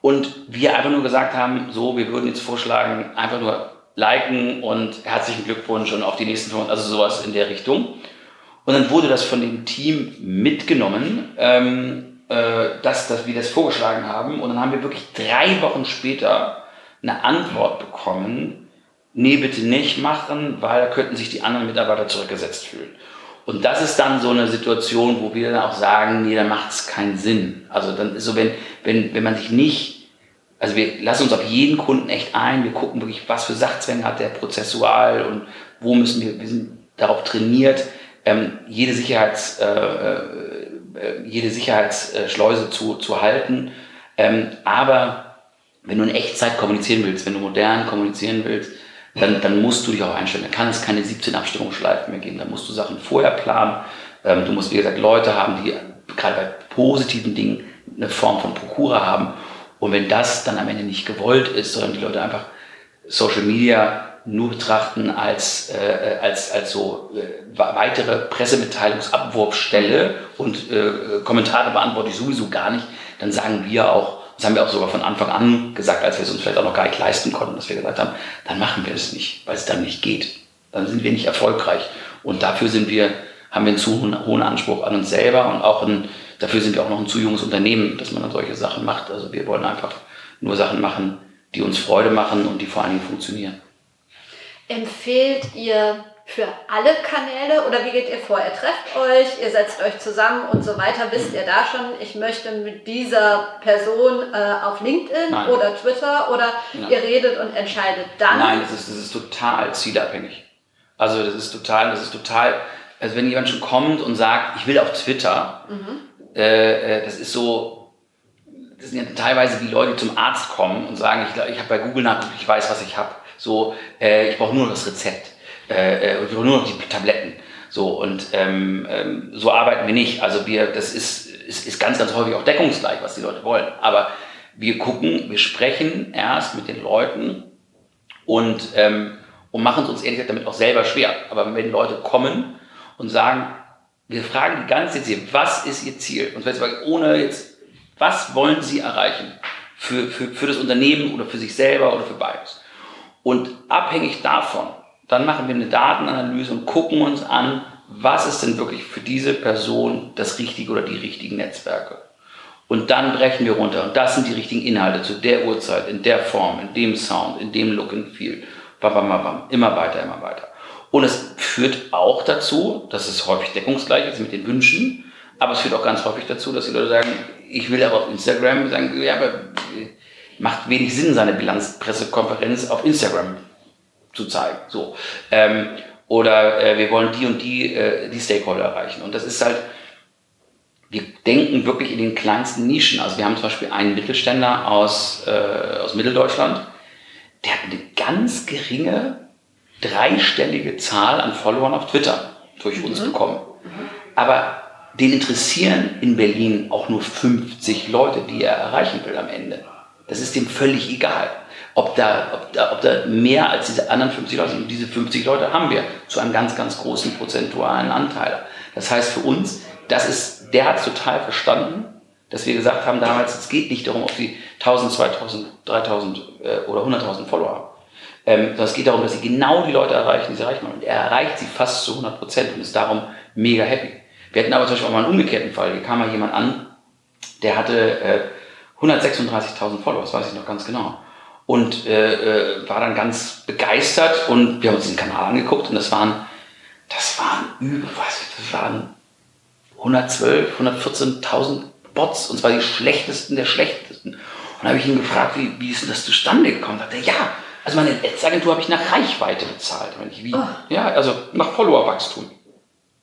Und wir einfach nur gesagt haben, so, wir würden jetzt vorschlagen, einfach nur liken und herzlichen Glückwunsch und auf die nächsten 500, also sowas in der Richtung. Und dann wurde das von dem Team mitgenommen, ähm, äh, dass, dass wir das vorgeschlagen haben. Und dann haben wir wirklich drei Wochen später eine Antwort bekommen, nee, bitte nicht machen, weil da könnten sich die anderen Mitarbeiter zurückgesetzt fühlen. Und das ist dann so eine Situation, wo wir dann auch sagen, nee, da macht es keinen Sinn. Also dann ist so, wenn, wenn, wenn man sich nicht, also wir lassen uns auf jeden Kunden echt ein, wir gucken wirklich, was für Sachzwänge hat der prozessual und wo müssen wir, wir sind darauf trainiert, ähm, jede Sicherheits, äh, äh, jede Sicherheitsschleuse zu, zu halten. Ähm, aber wenn du in Echtzeit kommunizieren willst, wenn du modern kommunizieren willst, dann, dann musst du dich auch einstellen. Dann kann es keine 17 Abstimmungsschleifen mehr geben. Dann musst du Sachen vorher planen. Ähm, du musst, wie gesagt, Leute haben, die gerade bei positiven Dingen eine Form von Prokura haben. Und wenn das dann am Ende nicht gewollt ist, sondern die Leute einfach Social Media nur betrachten als, äh, als, als so äh, weitere Pressemitteilungsabwurfstelle und äh, Kommentare beantworte ich sowieso gar nicht, dann sagen wir auch, das haben wir auch sogar von Anfang an gesagt, als wir es uns vielleicht auch noch gar nicht leisten konnten, dass wir gesagt haben, dann machen wir es nicht, weil es dann nicht geht. Dann sind wir nicht erfolgreich. Und dafür sind wir, haben wir einen zu hohen Anspruch an uns selber und auch ein, dafür sind wir auch noch ein zu junges Unternehmen, dass man dann solche Sachen macht. Also wir wollen einfach nur Sachen machen, die uns Freude machen und die vor allen Dingen funktionieren. Empfehlt ihr für alle Kanäle oder wie geht ihr vor? Ihr trefft euch, ihr setzt euch zusammen und so weiter. Wisst ihr da schon, ich möchte mit dieser Person äh, auf LinkedIn Nein. oder Twitter oder Nein. ihr redet und entscheidet dann? Nein, das ist, das ist total zielabhängig. Also das ist total, das ist total, also wenn jemand schon kommt und sagt, ich will auf Twitter, mhm. Äh, äh das ist so, das sind ja teilweise die Leute, die zum Arzt kommen und sagen, ich, ich habe bei Google nachgeguckt, ich weiß, was ich habe. So, äh, ich brauche nur das Rezept äh, äh, und wir nur noch die Tabletten. So, und ähm, ähm, so arbeiten wir nicht. Also wir, das ist, ist, ist ganz, ganz häufig auch deckungsgleich, was die Leute wollen. Aber wir gucken, wir sprechen erst mit den Leuten und, ähm, und machen es uns ehrlich gesagt damit auch selber schwer. Aber wenn Leute kommen und sagen, wir fragen die ganze Zeit, was ist ihr Ziel? Und sie ohne jetzt, was wollen sie erreichen? Für, für, für das Unternehmen oder für sich selber oder für beides? Und abhängig davon, dann machen wir eine Datenanalyse und gucken uns an, was ist denn wirklich für diese Person das Richtige oder die richtigen Netzwerke. Und dann brechen wir runter. Und das sind die richtigen Inhalte zu der Uhrzeit, in der Form, in dem Sound, in dem Look and Feel. Bam, bam, bam, immer weiter, immer weiter. Und es führt auch dazu, dass es häufig deckungsgleich ist mit den Wünschen, aber es führt auch ganz häufig dazu, dass die Leute sagen, ich will aber auf Instagram sagen, ja, aber macht wenig Sinn, seine Bilanzpressekonferenz auf Instagram zu zeigen. So. Ähm, oder äh, wir wollen die und die, äh, die Stakeholder erreichen. Und das ist halt, wir denken wirklich in den kleinsten Nischen. Also wir haben zum Beispiel einen Mittelständler aus, äh, aus Mitteldeutschland, der hat eine ganz geringe, dreistellige Zahl an Followern auf Twitter durch mhm. uns bekommen. Aber den interessieren in Berlin auch nur 50 Leute, die er erreichen will am Ende. Das ist dem völlig egal. Ob da, ob, da, ob da mehr als diese anderen 50 Leute sind. Und diese 50 Leute haben wir zu einem ganz, ganz großen prozentualen Anteil. Das heißt für uns, das ist, der hat es total verstanden, dass wir gesagt haben damals, es geht nicht darum, ob sie 1000, 2000, 3000 äh, oder 100.000 Follower haben. Ähm, sondern es geht darum, dass sie genau die Leute erreichen, die sie erreichen wollen. Und er erreicht sie fast zu 100 Prozent und ist darum mega happy. Wir hatten aber zum Beispiel auch mal einen umgekehrten Fall. Hier kam mal jemand an, der hatte äh, 136.000 Follower, das weiß ich noch ganz genau. Und äh, äh, war dann ganz begeistert und wir haben uns den Kanal angeguckt und das waren, das waren über, was, das waren 112, 114.000 Bots und zwar die schlechtesten der schlechtesten. Und dann habe ich ihn gefragt, wie, wie ist denn das zustande gekommen? Da sagt er, ja, also meine Ads-Agentur habe ich nach Reichweite bezahlt. Ich, wie? Oh. Ja, also nach Followerwachstum.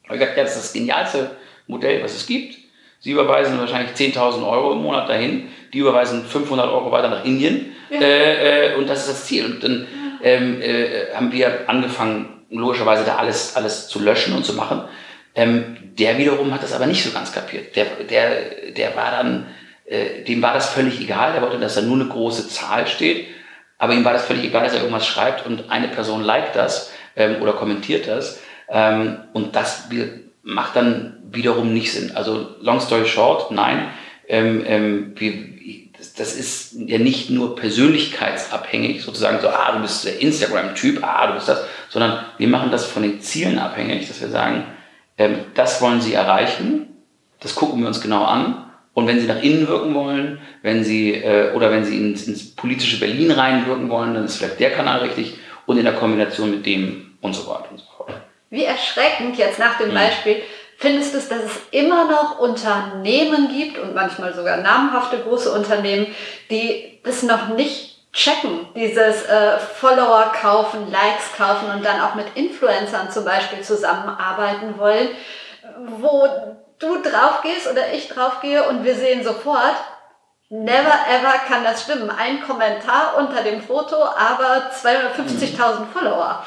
Ich gesagt, ja, das ist das genialste Modell, was es gibt. Sie überweisen wahrscheinlich 10.000 Euro im Monat dahin, die überweisen 500 Euro weiter nach Indien ja. äh, äh, und das ist das Ziel. Und dann ähm, äh, haben wir angefangen, logischerweise da alles, alles zu löschen und zu machen. Ähm, der wiederum hat das aber nicht so ganz kapiert. Der, der, der war dann, äh, dem war das völlig egal. Der wollte, dass da nur eine große Zahl steht. Aber ihm war das völlig egal, dass er irgendwas schreibt und eine Person liked das ähm, oder kommentiert das. Ähm, und das macht dann wiederum nicht Sinn. Also long story short, nein. Ähm, ähm, wir, das, ist ja nicht nur persönlichkeitsabhängig, sozusagen so, ah, du bist der Instagram-Typ, ah, du bist das, sondern wir machen das von den Zielen abhängig, dass wir sagen, ähm, das wollen Sie erreichen, das gucken wir uns genau an. Und wenn Sie nach innen wirken wollen, wenn Sie äh, oder wenn Sie ins, ins politische Berlin reinwirken wollen, dann ist vielleicht der Kanal richtig und in der Kombination mit dem und so weiter und so fort. Wie erschreckend jetzt nach dem hm. Beispiel findest du es, dass es immer noch Unternehmen gibt und manchmal sogar namhafte große Unternehmen, die das noch nicht checken, dieses äh, Follower kaufen, Likes kaufen und dann auch mit Influencern zum Beispiel zusammenarbeiten wollen, wo du drauf gehst oder ich drauf gehe und wir sehen sofort, never ever kann das stimmen. Ein Kommentar unter dem Foto, aber 250.000 Follower.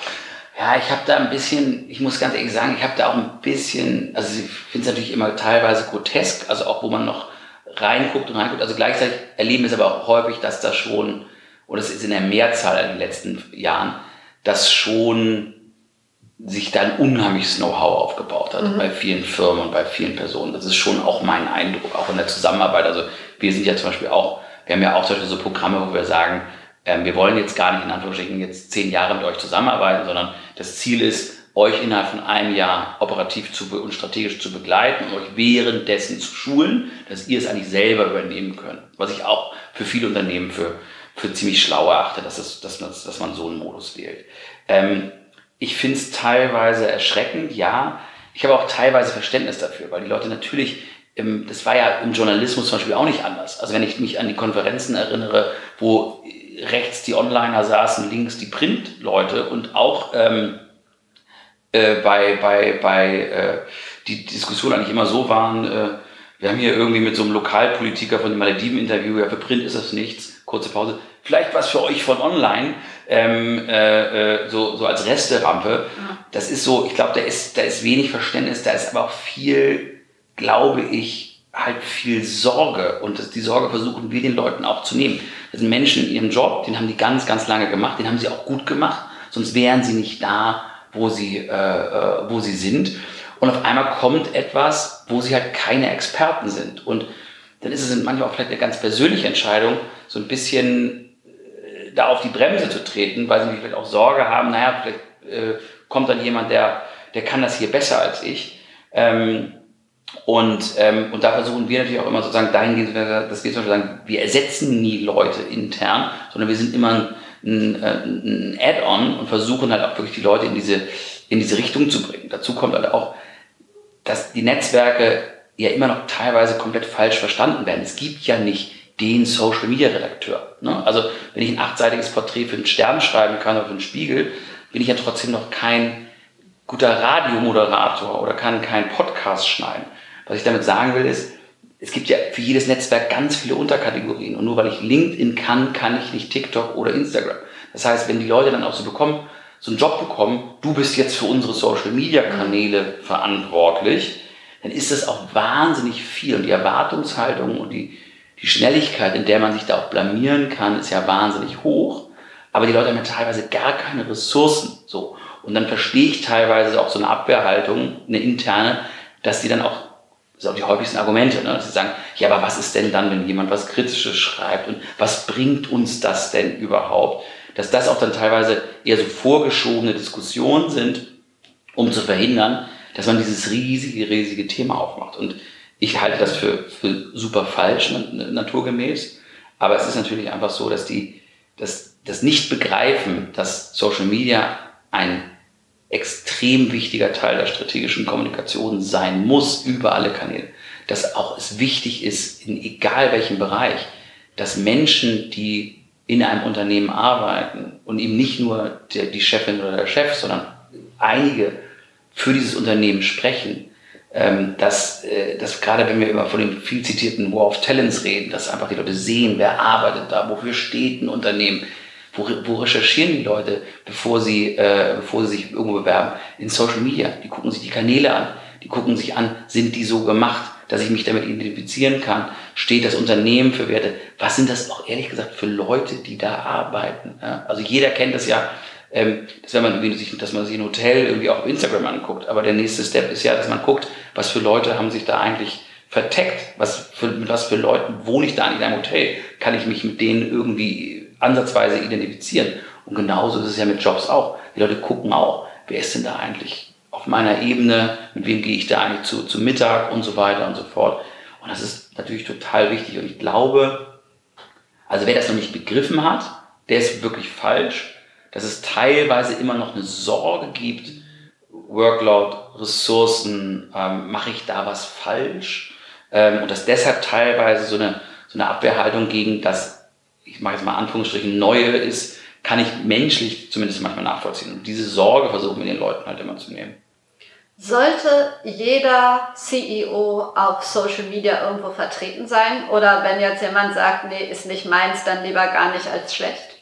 Ja, ich habe da ein bisschen, ich muss ganz ehrlich sagen, ich habe da auch ein bisschen, also ich finde es natürlich immer teilweise grotesk, also auch wo man noch reinguckt und reinguckt. Also gleichzeitig erleben wir es aber auch häufig, dass das schon und es ist in der Mehrzahl in den letzten Jahren, dass schon sich da ein unheimliches Know-how aufgebaut hat mhm. bei vielen Firmen und bei vielen Personen. Das ist schon auch mein Eindruck, auch in der Zusammenarbeit. Also wir sind ja zum Beispiel auch, wir haben ja auch zum Beispiel so Programme, wo wir sagen, ähm, wir wollen jetzt gar nicht in Anführungsstrichen jetzt zehn Jahre mit euch zusammenarbeiten, sondern das Ziel ist, euch innerhalb von einem Jahr operativ zu und strategisch zu begleiten und euch währenddessen zu schulen, dass ihr es eigentlich selber übernehmen könnt. Was ich auch für viele Unternehmen für für ziemlich schlau erachte, dass, es, dass, dass man so einen Modus wählt. Ähm, ich finde es teilweise erschreckend, ja. Ich habe auch teilweise Verständnis dafür, weil die Leute natürlich, ähm, das war ja im Journalismus zum Beispiel auch nicht anders. Also wenn ich mich an die Konferenzen erinnere, wo rechts die Onliner saßen, links die Printleute und auch ähm, äh, bei, bei, bei äh, die Diskussionen eigentlich immer so waren, äh, wir haben hier irgendwie mit so einem Lokalpolitiker von dem Malediven-Interview, ja, für Print ist das nichts kurze Pause. Vielleicht was für euch von online, ähm, äh, äh, so, so als Resterampe. das ist so, ich glaube, da ist, da ist wenig Verständnis, da ist aber auch viel, glaube ich, halt viel Sorge. Und das, die Sorge versuchen wir den Leuten auch zu nehmen. Das sind Menschen in ihrem Job, den haben die ganz, ganz lange gemacht, den haben sie auch gut gemacht, sonst wären sie nicht da, wo sie, äh, äh, wo sie sind. Und auf einmal kommt etwas, wo sie halt keine Experten sind. Und dann ist es manchmal auch vielleicht eine ganz persönliche Entscheidung, so ein bisschen da auf die Bremse zu treten, weil sie vielleicht auch Sorge haben, naja, vielleicht äh, kommt dann jemand, der, der kann das hier besser als ich. Ähm, und, ähm, und da versuchen wir natürlich auch immer sozusagen dahingehend, dass wir zum Beispiel sagen, wir ersetzen nie Leute intern, sondern wir sind immer ein, ein, ein Add-on und versuchen halt auch wirklich die Leute in diese, in diese Richtung zu bringen. Dazu kommt halt auch, dass die Netzwerke ja immer noch teilweise komplett falsch verstanden werden. Es gibt ja nicht den Social Media Redakteur. Ne? Also wenn ich ein achtseitiges Porträt für einen Stern schreiben kann oder für einen Spiegel, bin ich ja trotzdem noch kein guter Radiomoderator oder kann keinen Podcast schneiden. Was ich damit sagen will ist, es gibt ja für jedes Netzwerk ganz viele Unterkategorien und nur weil ich LinkedIn kann, kann ich nicht TikTok oder Instagram. Das heißt, wenn die Leute dann auch so bekommen, so einen Job bekommen, du bist jetzt für unsere Social Media Kanäle verantwortlich, dann ist das auch wahnsinnig viel und die Erwartungshaltung und die, die Schnelligkeit, in der man sich da auch blamieren kann, ist ja wahnsinnig hoch aber die Leute haben ja teilweise gar keine Ressourcen. So. Und dann verstehe ich teilweise auch so eine Abwehrhaltung, eine interne, dass die dann auch, das sind auch die häufigsten Argumente, ne, dass sie sagen, ja, aber was ist denn dann, wenn jemand was Kritisches schreibt und was bringt uns das denn überhaupt? Dass das auch dann teilweise eher so vorgeschobene Diskussionen sind, um zu verhindern, dass man dieses riesige, riesige Thema aufmacht. Und ich halte das für, für super falsch, naturgemäß. Aber es ist natürlich einfach so, dass die, dass das Nicht-Begreifen, dass Social Media ein extrem wichtiger Teil der strategischen Kommunikation sein muss über alle Kanäle, dass auch es wichtig ist, in egal welchem Bereich, dass Menschen, die in einem Unternehmen arbeiten und eben nicht nur der, die Chefin oder der Chef, sondern einige für dieses Unternehmen sprechen, ähm, dass, äh, dass gerade wenn wir immer von dem viel zitierten War of Talents reden, dass einfach die Leute sehen, wer arbeitet da, wofür steht ein Unternehmen, wo, wo recherchieren die Leute, bevor sie, äh, bevor sie sich irgendwo bewerben? In Social Media. Die gucken sich die Kanäle an. Die gucken sich an, sind die so gemacht, dass ich mich damit identifizieren kann? Steht das Unternehmen für Werte? Was sind das auch ehrlich gesagt für Leute, die da arbeiten? Ja? Also jeder kennt das ja, ähm, dass, wenn man sich, dass man sich ein Hotel irgendwie auch auf Instagram anguckt. Aber der nächste Step ist ja, dass man guckt, was für Leute haben sich da eigentlich verteckt? Was für, mit was für Leuten wohne ich da in einem Hotel? Kann ich mich mit denen irgendwie ansatzweise identifizieren. Und genauso ist es ja mit Jobs auch. Die Leute gucken auch, wer ist denn da eigentlich auf meiner Ebene, mit wem gehe ich da eigentlich zu, zu Mittag und so weiter und so fort. Und das ist natürlich total wichtig. Und ich glaube, also wer das noch nicht begriffen hat, der ist wirklich falsch, dass es teilweise immer noch eine Sorge gibt, Workload, Ressourcen, ähm, mache ich da was falsch? Ähm, und dass deshalb teilweise so eine, so eine Abwehrhaltung gegen das ich mache jetzt mal Anführungsstrichen, neue ist, kann ich menschlich zumindest manchmal nachvollziehen. Und diese Sorge versuchen wir den Leuten halt immer zu nehmen. Sollte jeder CEO auf Social Media irgendwo vertreten sein? Oder wenn jetzt jemand sagt, nee, ist nicht meins, dann lieber gar nicht als schlecht?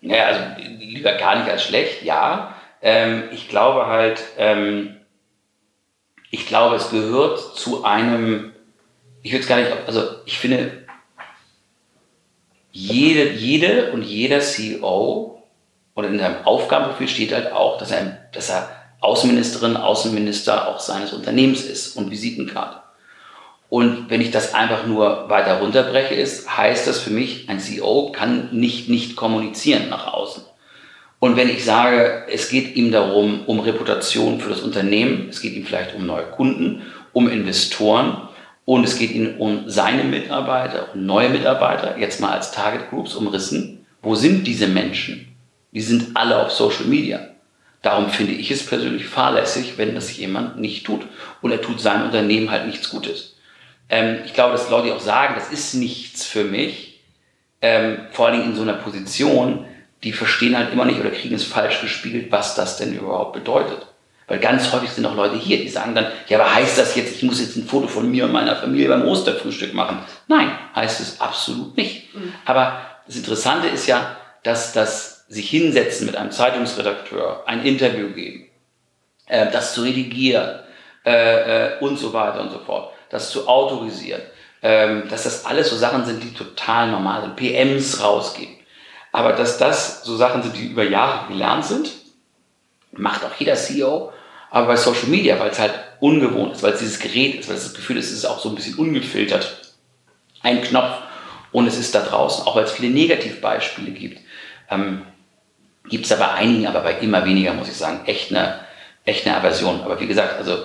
Naja, also lieber gar nicht als schlecht, ja. Ähm, ich glaube halt, ähm, ich glaube, es gehört zu einem, ich würde es gar nicht, also ich finde, jede, jede und jeder CEO oder in seinem Aufgabenprofil steht halt auch, dass er, dass er Außenministerin, Außenminister auch seines Unternehmens ist und Visitenkarte. Und wenn ich das einfach nur weiter runterbreche, ist, heißt das für mich, ein CEO kann nicht nicht kommunizieren nach außen. Und wenn ich sage, es geht ihm darum, um Reputation für das Unternehmen, es geht ihm vielleicht um neue Kunden, um Investoren, und es geht Ihnen um seine Mitarbeiter und neue Mitarbeiter, jetzt mal als Target Groups umrissen. Wo sind diese Menschen? Die sind alle auf Social Media. Darum finde ich es persönlich fahrlässig, wenn das jemand nicht tut. Und er tut seinem Unternehmen halt nichts Gutes. Ähm, ich glaube, dass Leute auch sagen, das ist nichts für mich. Ähm, vor allen Dingen in so einer Position, die verstehen halt immer nicht oder kriegen es falsch gespiegelt, was das denn überhaupt bedeutet. Weil ganz häufig sind auch Leute hier, die sagen dann, ja, aber heißt das jetzt, ich muss jetzt ein Foto von mir und meiner Familie beim Osterfrühstück machen? Nein, heißt es absolut nicht. Mhm. Aber das Interessante ist ja, dass das sich hinsetzen mit einem Zeitungsredakteur, ein Interview geben, äh, das zu redigieren äh, äh, und so weiter und so fort, das zu autorisieren, ähm, dass das alles so Sachen sind, die total normal sind, PMs rausgeben. Aber dass das so Sachen sind, die über Jahre gelernt sind, macht auch jeder CEO. Aber bei Social Media, weil es halt ungewohnt ist, weil es dieses Gerät ist, weil es das Gefühl ist, es ist auch so ein bisschen ungefiltert. Ein Knopf und es ist da draußen, auch weil es viele Negativbeispiele gibt. Ähm, gibt es aber einigen, aber bei immer weniger, muss ich sagen, echt eine, echt eine Aversion. Aber wie gesagt, also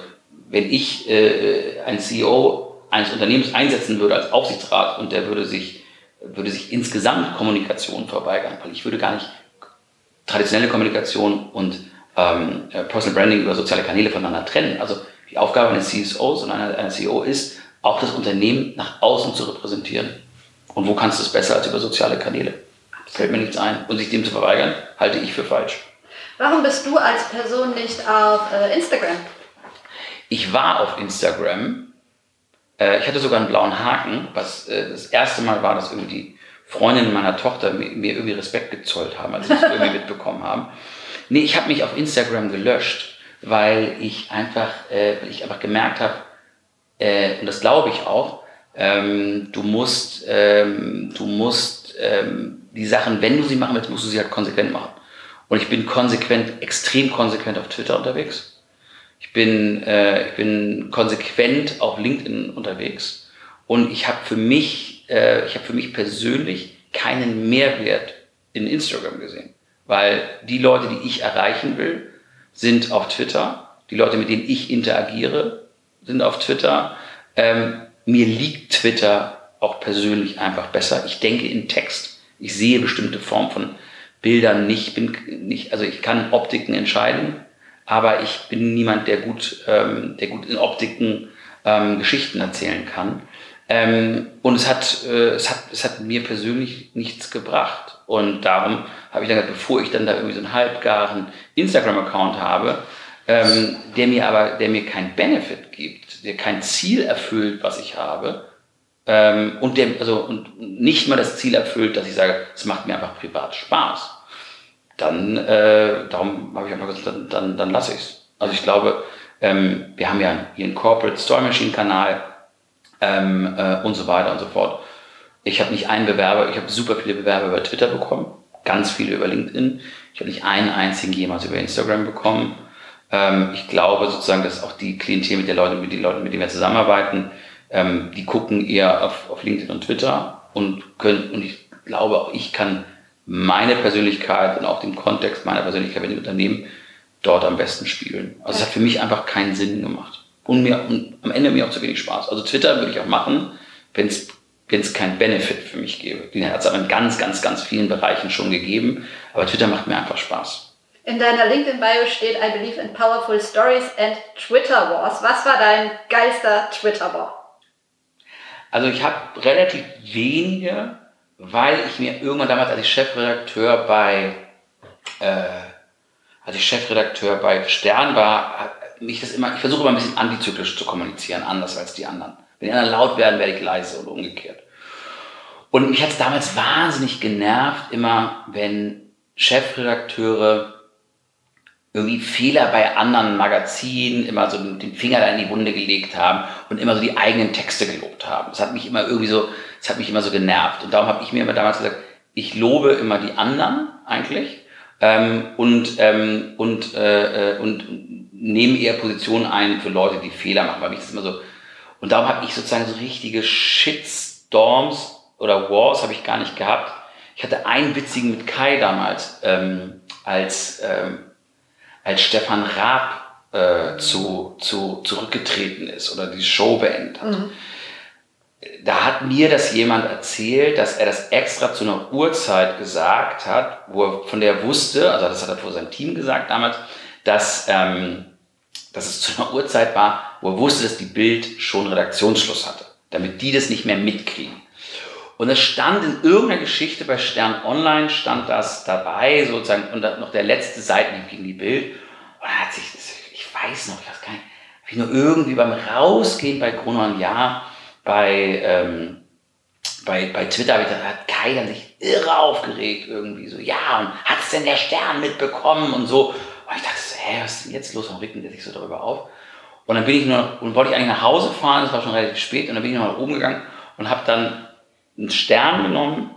wenn ich äh, ein CEO eines Unternehmens einsetzen würde als Aufsichtsrat und der würde sich, würde sich insgesamt Kommunikation verweigern, weil ich würde gar nicht traditionelle Kommunikation und ähm, äh, Personal Branding über soziale Kanäle voneinander trennen. Also die Aufgabe eines CSOs und einer, einer CEO ist, auch das Unternehmen nach außen zu repräsentieren. Und wo kannst du es besser als über soziale Kanäle? Fällt mir nichts ein. Und sich dem zu verweigern, halte ich für falsch. Warum bist du als Person nicht auf äh, Instagram? Ich war auf Instagram. Äh, ich hatte sogar einen blauen Haken, was äh, das erste Mal war, dass irgendwie die Freundinnen meiner Tochter mir, mir irgendwie Respekt gezollt haben, als sie es irgendwie (laughs) mitbekommen haben. Nee, ich habe mich auf Instagram gelöscht, weil ich einfach, äh, weil ich einfach gemerkt habe, äh, und das glaube ich auch, ähm, du musst, ähm, du musst ähm, die Sachen, wenn du sie machen willst, musst du sie halt konsequent machen. Und ich bin konsequent, extrem konsequent auf Twitter unterwegs. Ich bin, äh, ich bin konsequent auf LinkedIn unterwegs. Und ich habe für mich, äh, ich habe für mich persönlich keinen Mehrwert in Instagram gesehen. Weil die Leute, die ich erreichen will, sind auf Twitter. Die Leute, mit denen ich interagiere, sind auf Twitter. Ähm, mir liegt Twitter auch persönlich einfach besser. Ich denke in Text. Ich sehe bestimmte Formen von Bildern nicht, bin nicht, also ich kann Optiken entscheiden, aber ich bin niemand, der gut, ähm, der gut in Optiken ähm, Geschichten erzählen kann. Ähm, und es hat, äh, es hat, es hat mir persönlich nichts gebracht. Und darum habe ich dann gesagt, bevor ich dann da irgendwie so einen halbgaren Instagram-Account habe, ähm, der mir aber, der mir kein Benefit gibt, der kein Ziel erfüllt, was ich habe, ähm, und der, also, und nicht mal das Ziel erfüllt, dass ich sage, es macht mir einfach privat Spaß, dann, äh, darum habe ich einfach gesagt, dann, dann, lasse ich es. Also ich glaube, ähm, wir haben ja hier einen Corporate Story Machine Kanal ähm, äh, und so weiter und so fort. Ich habe nicht einen Bewerber, ich habe super viele Bewerber über Twitter bekommen, ganz viele über LinkedIn. Ich habe nicht einen einzigen jemals über Instagram bekommen. Ähm, ich glaube sozusagen, dass auch die Klientel mit den Leuten, mit den Leuten, mit denen wir zusammenarbeiten, ähm, die gucken eher auf, auf LinkedIn und Twitter und können, und ich glaube auch ich kann meine Persönlichkeit und auch den Kontext meiner Persönlichkeit mit dem Unternehmen dort am besten spiegeln. Also es hat für mich einfach keinen Sinn gemacht. Und mir und am Ende mir auch zu wenig Spaß. Also Twitter würde ich auch machen, wenn es wenn es keinen Benefit für mich gäbe. Den hat es aber in ganz, ganz, ganz vielen Bereichen schon gegeben. Aber Twitter macht mir einfach Spaß. In deiner LinkedIn-Bio steht, I believe in powerful stories and Twitter Wars. Was war dein geilster Twitter-War? Also ich habe relativ wenige, weil ich mir irgendwann damals als ich Chefredakteur bei, äh, als ich Chefredakteur bei Stern war, mich das immer, ich versuche immer ein bisschen antizyklisch zu kommunizieren, anders als die anderen. Wenn die anderen laut werden, werde ich leise und umgekehrt. Und mich hat es damals wahnsinnig genervt, immer wenn Chefredakteure irgendwie Fehler bei anderen Magazinen immer so den Finger da in die Wunde gelegt haben und immer so die eigenen Texte gelobt haben. Das hat mich immer irgendwie so, das hat mich immer so genervt. Und darum habe ich mir immer damals gesagt, ich lobe immer die anderen eigentlich ähm, und, ähm, und, äh, äh und nehme eher Positionen ein für Leute, die Fehler machen, weil mich das immer so. Und darum habe ich sozusagen so richtige Shitstorms oder Wars habe ich gar nicht gehabt. Ich hatte einen witzigen mit Kai damals, ähm, als ähm, als Stefan Raab äh, zu, zu, zurückgetreten ist oder die Show beendet hat. Mhm. Da hat mir das jemand erzählt, dass er das extra zu einer Uhrzeit gesagt hat, wo er, von der er wusste, also das hat er vor seinem Team gesagt damals, dass, ähm, dass es zu einer Uhrzeit war, wo er wusste, dass die Bild schon Redaktionsschluss hatte, damit die das nicht mehr mitkriegen. Und es stand in irgendeiner Geschichte bei Stern Online, stand das dabei, sozusagen, und noch der letzte Seitenhieb gegen die Bild. Und dann hat sich, ich weiß noch, ich weiß gar nicht, wie nur irgendwie beim Rausgehen bei Gruner Ja, bei, ähm, bei, bei Twitter ich, hat Kai dann sich irre aufgeregt irgendwie so, ja, und hat es denn der Stern mitbekommen und so. Und ich dachte, hä, was ist denn jetzt los? Warum regt der sich so darüber auf? Und dann bin ich nur, und wollte ich eigentlich nach Hause fahren, es war schon relativ spät, und dann bin ich noch nach oben gegangen und habe dann einen Stern genommen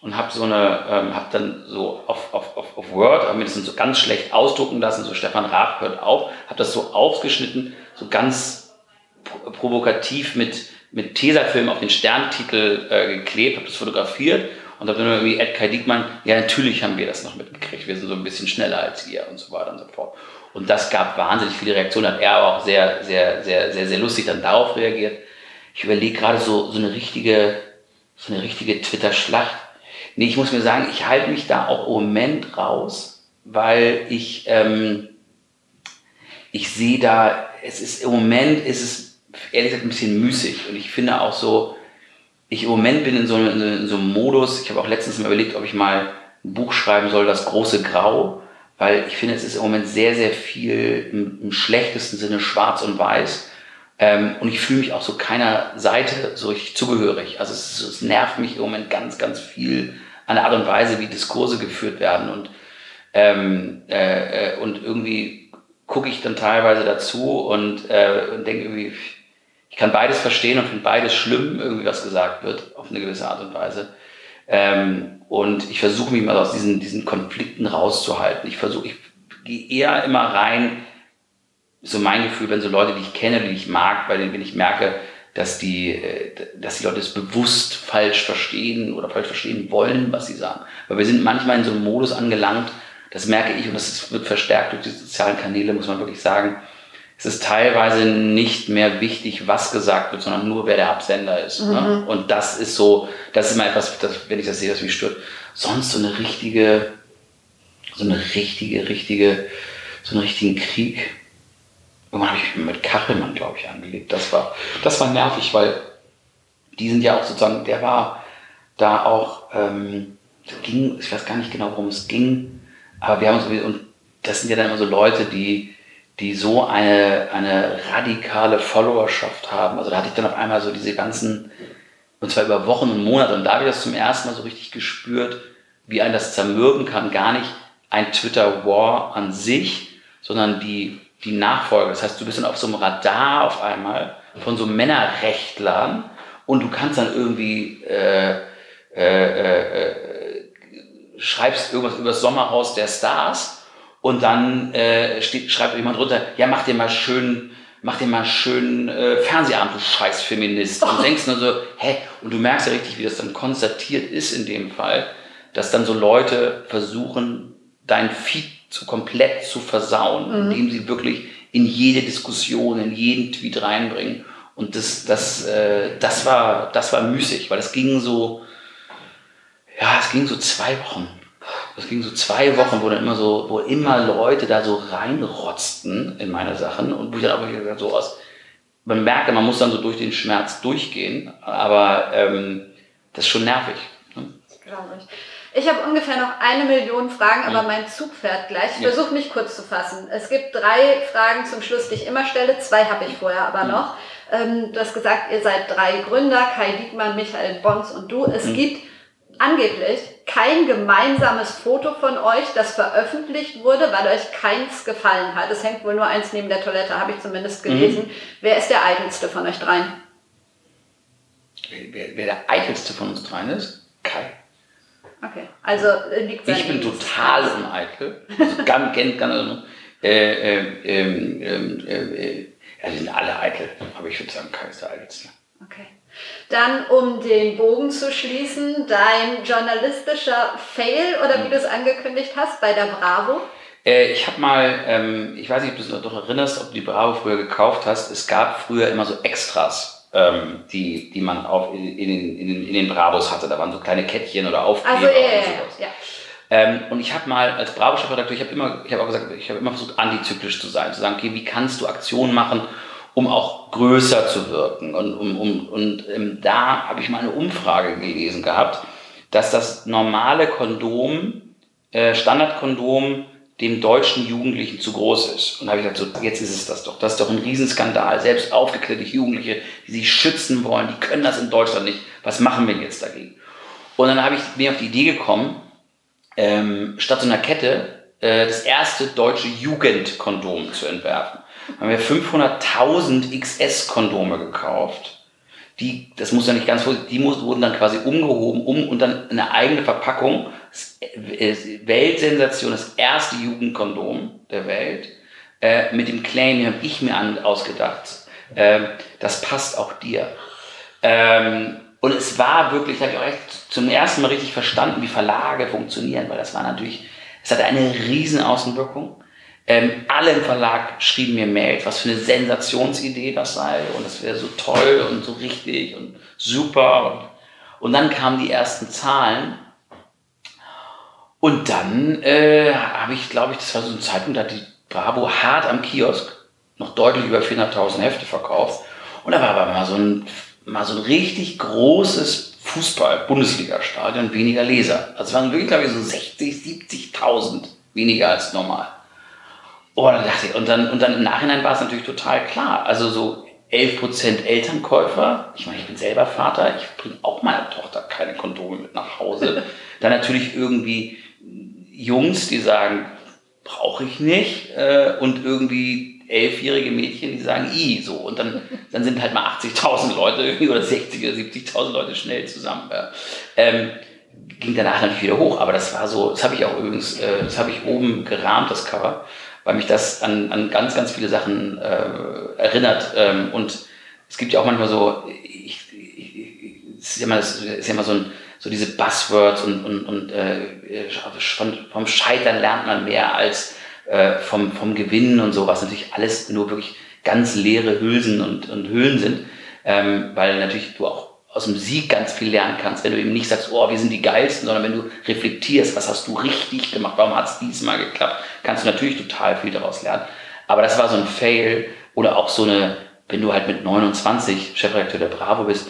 und habe so eine, ähm, habe dann so auf, auf, auf, auf Word, habe mir das so ganz schlecht ausdrucken lassen, so Stefan Raab hört auf, habe das so aufgeschnitten, so ganz provokativ mit, mit Tesafilm auf den Sterntitel äh, geklebt, habe das fotografiert und habe dann irgendwie Ed Kai Diekmann, ja natürlich haben wir das noch mitgekriegt, wir sind so ein bisschen schneller als ihr und so weiter und so fort. Und das gab wahnsinnig viele Reaktionen, hat er auch sehr, sehr, sehr, sehr, sehr lustig dann darauf reagiert. Ich überlege gerade so, so eine richtige, so eine richtige Twitter-Schlacht. Nee, ich muss mir sagen, ich halte mich da auch im Moment raus, weil ich, ähm, ich sehe da, es ist im Moment ist es ehrlich gesagt ein bisschen müßig und ich finde auch so, ich im Moment bin in so, in so einem Modus, ich habe auch letztens mal überlegt, ob ich mal ein Buch schreiben soll, das große Grau, weil ich finde, es ist im Moment sehr, sehr viel im, im schlechtesten Sinne schwarz und weiß. Ähm, und ich fühle mich auch so keiner Seite so richtig zugehörig. Also es, es, nervt mich im Moment ganz, ganz viel an der Art und Weise, wie Diskurse geführt werden. Und, ähm, äh, äh und irgendwie gucke ich dann teilweise dazu und, äh, und denke irgendwie, ich kann beides verstehen und finde beides schlimm, irgendwie was gesagt wird, auf eine gewisse Art und Weise. Ähm, und ich versuche mich mal aus diesen, diesen Konflikten rauszuhalten. Ich versuche, ich gehe eher immer rein, so mein Gefühl, wenn so Leute, die ich kenne, die ich mag, bei denen, wenn ich merke, dass die, äh, dass die Leute es bewusst falsch verstehen oder falsch verstehen wollen, was sie sagen. Weil wir sind manchmal in so einem Modus angelangt, das merke ich und das wird verstärkt durch die sozialen Kanäle, muss man wirklich sagen, es ist teilweise nicht mehr wichtig, was gesagt wird, sondern nur, wer der Absender ist. Ne? Mhm. Ne? Und das ist so, das ist immer etwas, das, wenn ich das sehe, das mich stört. Sonst so eine richtige, so eine richtige, richtige, so einen richtigen Krieg. Irgendwann habe ich mit Kachelmann, glaube ich, angelegt. Das war, das war nervig, weil die sind ja auch sozusagen, der war da auch, ähm, ging, ich weiß gar nicht genau, worum es ging, aber wir haben uns, und das sind ja dann immer so Leute, die, die so eine, eine radikale Followerschaft haben. Also da hatte ich dann auf einmal so diese ganzen, und zwar über Wochen und Monate, und da habe ich das zum ersten Mal so richtig gespürt, wie ein das zermürben kann. Gar nicht ein Twitter-War an sich, sondern die, die Nachfolge. Das heißt, du bist dann auf so einem Radar auf einmal von so Männerrechtlern und du kannst dann irgendwie äh, äh, äh, äh schreibst irgendwas über das Sommerhaus der Stars und dann äh, steht, schreibt jemand runter, ja, mach dir mal schön, mach dir mal schön äh, Fernsehabend, du scheiß Feminist. Und (laughs) denkst nur so, hä? Und du merkst ja richtig, wie das dann konstatiert ist in dem Fall, dass dann so Leute versuchen, dein Feed zu komplett zu versauen, mhm. indem sie wirklich in jede Diskussion, in jeden Tweet reinbringen. Und das, das, äh, das, war, das war müßig, weil das ging so, ja, es ging so zwei Wochen. Das ging so zwei Wochen, wo dann immer so, wo immer Leute da so reinrotzten in meine Sachen und wo ich dann aber so aus, man merkte, man muss dann so durch den Schmerz durchgehen, aber ähm, das ist schon nervig. Ne? Glaube ich. Ich habe ungefähr noch eine Million Fragen, aber mein Zug fährt gleich. Ich versuche mich kurz zu fassen. Es gibt drei Fragen zum Schluss, die ich immer stelle. Zwei habe ich vorher aber noch. Ähm, du hast gesagt, ihr seid drei Gründer, Kai Diekmann, Michael Bons und du. Es mhm. gibt angeblich kein gemeinsames Foto von euch, das veröffentlicht wurde, weil euch keins gefallen hat. Es hängt wohl nur eins neben der Toilette, habe ich zumindest mhm. gelesen. Mhm. Wer ist der eitelste von euch dreien? Wer, wer, der eitelste von uns dreien ist? Kai. Okay, also äh, liegt Ich bin total uneitel. Also ganz, ganz, ganz äh, äh, ähm, ähm, äh, ja, die sind alle eitel, aber ich würde sagen, Kai ist der eitelste. Okay. Dann, um den Bogen zu schließen, dein journalistischer Fail oder wie hm. du es angekündigt hast bei der Bravo? Äh, ich habe mal, ähm, ich weiß nicht, ob du dich noch erinnerst, ob du die Bravo früher gekauft hast. Es gab früher immer so Extras, ähm, die, die man auf, in, in, in, in, den Bravos hatte. Da waren so kleine Kettchen oder Aufkleber. Also, ja, ja, ja. Ähm, und ich habe mal als Bravo-Chefredakteur, ich habe immer, ich habe auch gesagt, ich habe immer versucht, antizyklisch zu sein, zu sagen, okay, wie kannst du Aktionen machen, um auch größer zu wirken. Und, um, um, und ähm, da habe ich mal eine Umfrage gelesen gehabt, dass das normale Kondom, äh, Standardkondom, dem deutschen Jugendlichen zu groß ist. Und da habe ich gesagt, so, jetzt ist es das doch. Das ist doch ein Riesenskandal. Selbst aufgeklärte Jugendliche, die sich schützen wollen, die können das in Deutschland nicht. Was machen wir jetzt dagegen? Und dann habe ich mir auf die Idee gekommen, ähm, statt so einer Kette äh, das erste deutsche Jugendkondom zu entwerfen. Haben wir 500.000 XS-Kondome gekauft. Die, das muss ja nicht ganz, die muss, wurden dann quasi umgehoben, um und dann eine eigene Verpackung. Weltsensation, das erste Jugendkondom der Welt. Äh, mit dem Claim, den habe ich mir an, ausgedacht. Äh, das passt auch dir. Ähm, und es war wirklich, da habe ich auch echt zum ersten Mal richtig verstanden, wie Verlage funktionieren, weil das war natürlich, es hatte eine riesen Außenwirkung. Ähm, alle im Verlag schrieben mir Mails, was für eine Sensationsidee das sei und das wäre so toll und so richtig und super. Und, und dann kamen die ersten Zahlen und dann äh, habe ich, glaube ich, das war so ein Zeitpunkt, da hat die Bravo hart am Kiosk noch deutlich über 400.000 Hefte verkauft. Und da war aber mal so ein, mal so ein richtig großes Fußball-Bundesliga-Stadion, weniger Leser. Also es waren wirklich, glaube ich, so 60, 70.000 weniger als normal. Oh, dann dachte ich, und dann, und dann im Nachhinein war es natürlich total klar. Also so 11% Elternkäufer. Ich meine, ich bin selber Vater. Ich bringe auch meiner Tochter keine Kondome mit nach Hause. (laughs) dann natürlich irgendwie Jungs, die sagen, brauche ich nicht. Äh, und irgendwie elfjährige Mädchen, die sagen, i, so. Und dann, (laughs) dann sind halt mal 80.000 Leute irgendwie oder 60 oder 70.000 Leute schnell zusammen. Ähm, ging danach natürlich wieder hoch, aber das war so, das habe ich auch übrigens, äh, das habe ich oben gerahmt, das Cover weil mich das an, an ganz, ganz viele Sachen äh, erinnert. Ähm, und es gibt ja auch manchmal so, ich, ich, es ist ja immer, es ist ja immer so, ein, so diese Buzzwords und, und, und äh, von, vom Scheitern lernt man mehr als äh, vom, vom Gewinnen und so, was natürlich alles nur wirklich ganz leere Hülsen und, und Höhlen sind, ähm, weil natürlich du auch aus dem Sieg ganz viel lernen kannst, wenn du eben nicht sagst, oh, wir sind die Geilsten, sondern wenn du reflektierst, was hast du richtig gemacht, warum hat es diesmal geklappt, kannst du natürlich total viel daraus lernen. Aber das war so ein Fail oder auch so eine, wenn du halt mit 29 Chefredakteur der Bravo bist,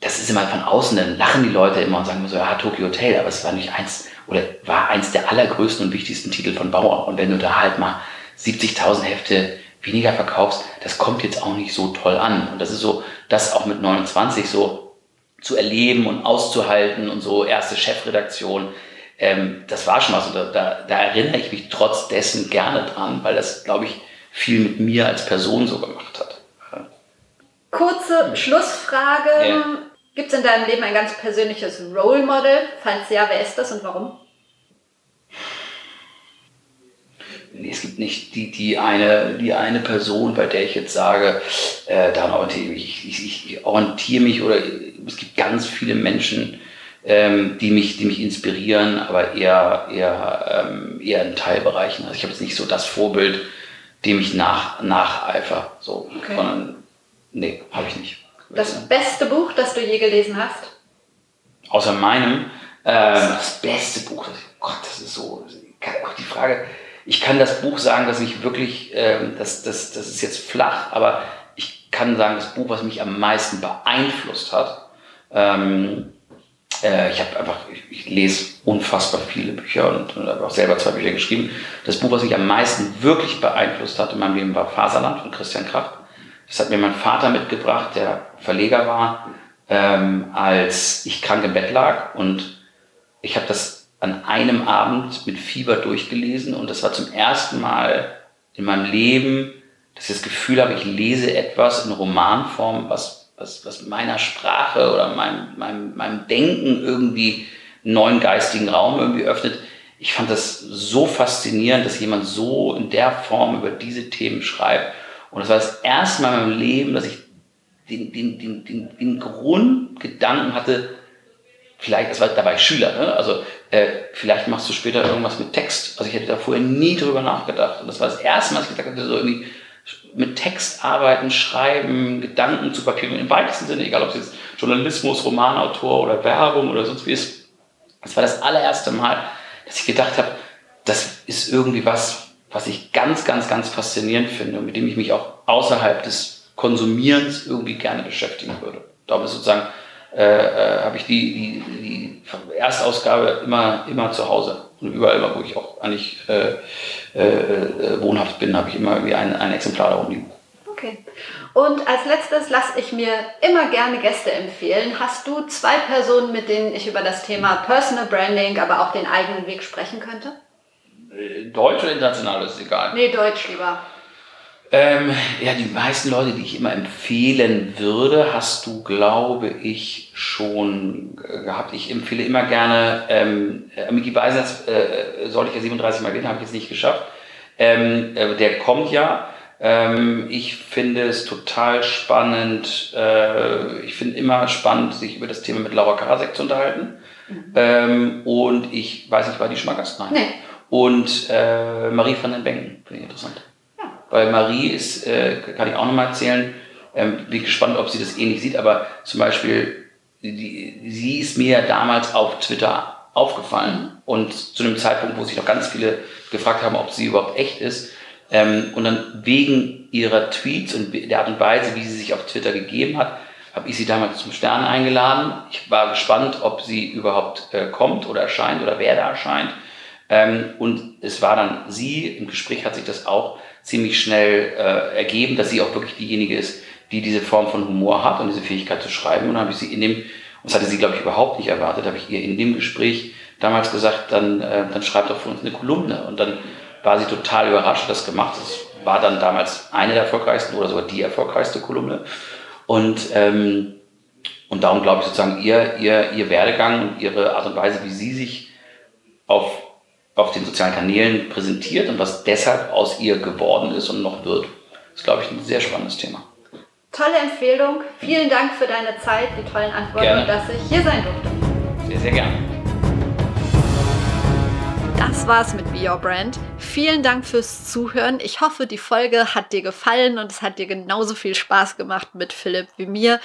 das ist immer von außen, dann lachen die Leute immer und sagen so, ja, Tokyo Hotel, aber es war nicht eins, oder war eins der allergrößten und wichtigsten Titel von Bauer. Und wenn du da halt mal 70.000 Hefte weniger verkaufst, das kommt jetzt auch nicht so toll an. Und das ist so, das auch mit 29 so zu erleben und auszuhalten und so erste Chefredaktion, ähm, das war schon was. Und da, da, da, erinnere ich mich trotz dessen gerne dran, weil das, glaube ich, viel mit mir als Person so gemacht hat. Kurze Schlussfrage. Ja. Gibt es in deinem Leben ein ganz persönliches Role Model? Falls ja, wer ist das und warum? Es gibt nicht die, die, eine, die eine Person, bei der ich jetzt sage, äh, daran orientiere ich, ich, ich orientiere mich oder es gibt ganz viele Menschen, ähm, die, mich, die mich inspirieren, aber eher, eher, ähm, eher in Teilbereichen. Also ich habe jetzt nicht so das Vorbild, dem ich nach, nacheifer. So, okay. sondern nee, habe ich nicht. Das beste Buch, das du je gelesen hast? Außer meinem, ähm, das beste Buch, das, Gott, das ist so, die Frage, ich kann das Buch sagen, dass ich wirklich, ähm, das, das, das ist jetzt flach, aber ich kann sagen, das Buch, was mich am meisten beeinflusst hat, ähm, äh, ich habe einfach, ich, ich, lese unfassbar viele Bücher und, und habe auch selber zwei Bücher geschrieben. Das Buch, was mich am meisten wirklich beeinflusst hat in meinem Leben, war Faserland von Christian Kracht. Das hat mir mein Vater mitgebracht, der Verleger war, ähm, als ich krank im Bett lag und ich habe das an einem Abend mit Fieber durchgelesen und das war zum ersten Mal in meinem Leben, dass ich das Gefühl habe, ich lese etwas in Romanform, was, was, was meiner Sprache oder meinem, meinem, meinem Denken irgendwie einen neuen geistigen Raum irgendwie öffnet. Ich fand das so faszinierend, dass jemand so in der Form über diese Themen schreibt. Und das war das erste Mal in meinem Leben, dass ich den, den, den, den, den Grundgedanken hatte, vielleicht, das war, da war ich Schüler, ne? also äh, vielleicht machst du später irgendwas mit Text. Also ich hätte da vorher nie drüber nachgedacht. Und das war das erste Mal, dass ich gedacht habe, so irgendwie mit Text arbeiten, schreiben, Gedanken zu Papier, im weitesten Sinne, egal ob es jetzt Journalismus, Romanautor oder Werbung oder sonst wie ist. Das war das allererste Mal, dass ich gedacht habe, das ist irgendwie was, was ich ganz, ganz, ganz faszinierend finde und mit dem ich mich auch außerhalb des Konsumierens irgendwie gerne beschäftigen würde. Darum ist sozusagen äh, äh, habe ich die, die, die Erstausgabe immer, immer zu Hause. Und überall, wo ich auch eigentlich äh, äh, äh wohnhaft bin, habe ich immer irgendwie ein, ein Exemplar da rumliegen. Okay. Und als letztes lasse ich mir immer gerne Gäste empfehlen. Hast du zwei Personen, mit denen ich über das Thema Personal Branding, aber auch den eigenen Weg sprechen könnte? Deutsch oder international, ist egal. Nee, Deutsch lieber. Ähm, ja, die meisten Leute, die ich immer empfehlen würde, hast du, glaube ich, schon gehabt. Ich empfehle immer gerne, ähm, Miki Beisatz äh, soll ich ja 37 Mal gehen, habe ich jetzt nicht geschafft. Ähm, äh, der kommt ja. Ähm, ich finde es total spannend. Äh, ich finde immer spannend, sich über das Thema mit Laura Karasek zu unterhalten. Mhm. Ähm, und ich weiß nicht, war die Schmackers? Nein. Nee. Und äh, Marie van den Benken, finde ich interessant. Weil Marie ist, äh, kann ich auch nochmal erzählen, ähm, bin gespannt, ob sie das ähnlich sieht, aber zum Beispiel, die, sie ist mir damals auf Twitter aufgefallen und zu einem Zeitpunkt, wo sich noch ganz viele gefragt haben, ob sie überhaupt echt ist. Ähm, und dann wegen ihrer Tweets und der Art und Weise, wie sie sich auf Twitter gegeben hat, habe ich sie damals zum Stern eingeladen. Ich war gespannt, ob sie überhaupt äh, kommt oder erscheint oder wer da erscheint. Ähm, und es war dann sie, im Gespräch hat sich das auch ziemlich schnell äh, ergeben, dass sie auch wirklich diejenige ist, die diese Form von Humor hat und diese Fähigkeit zu schreiben. Und dann habe ich sie in dem, und das hatte sie, glaube ich, überhaupt nicht erwartet, habe ich ihr in dem Gespräch damals gesagt, dann, äh, dann schreibt doch für uns eine Kolumne. Und dann war sie total überrascht, das gemacht. Das war dann damals eine der erfolgreichsten oder sogar die erfolgreichste Kolumne. Und, ähm, und darum glaube ich sozusagen, ihr, ihr, ihr Werdegang und ihre Art und Weise, wie sie sich auf auf den sozialen Kanälen präsentiert und was deshalb aus ihr geworden ist und noch wird, ist, glaube ich, ein sehr spannendes Thema. Tolle Empfehlung. Vielen Dank für deine Zeit, die tollen Antworten gerne. und dass ich hier sein durfte. Sehr, sehr gerne. Das war's mit Be Your Brand. Vielen Dank fürs Zuhören. Ich hoffe, die Folge hat dir gefallen und es hat dir genauso viel Spaß gemacht mit Philipp wie mir.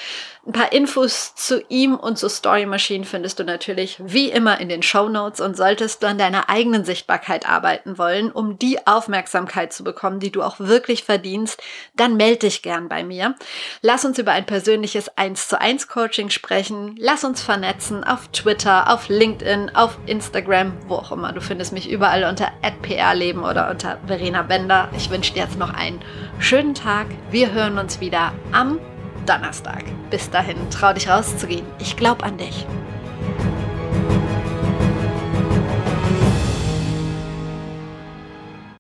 Ein paar Infos zu ihm und zu Story Machine findest du natürlich wie immer in den Show Notes und solltest du an deiner eigenen Sichtbarkeit arbeiten wollen, um die Aufmerksamkeit zu bekommen, die du auch wirklich verdienst, dann melde dich gern bei mir. Lass uns über ein persönliches 1 zu 1 Coaching sprechen. Lass uns vernetzen auf Twitter, auf LinkedIn, auf Instagram, wo auch immer. Du findest mich überall unter @prleben Leben oder unter Verena Bender. Ich wünsche dir jetzt noch einen schönen Tag. Wir hören uns wieder am Donnerstag. Bis dahin, trau dich rauszugehen. Ich glaube an dich.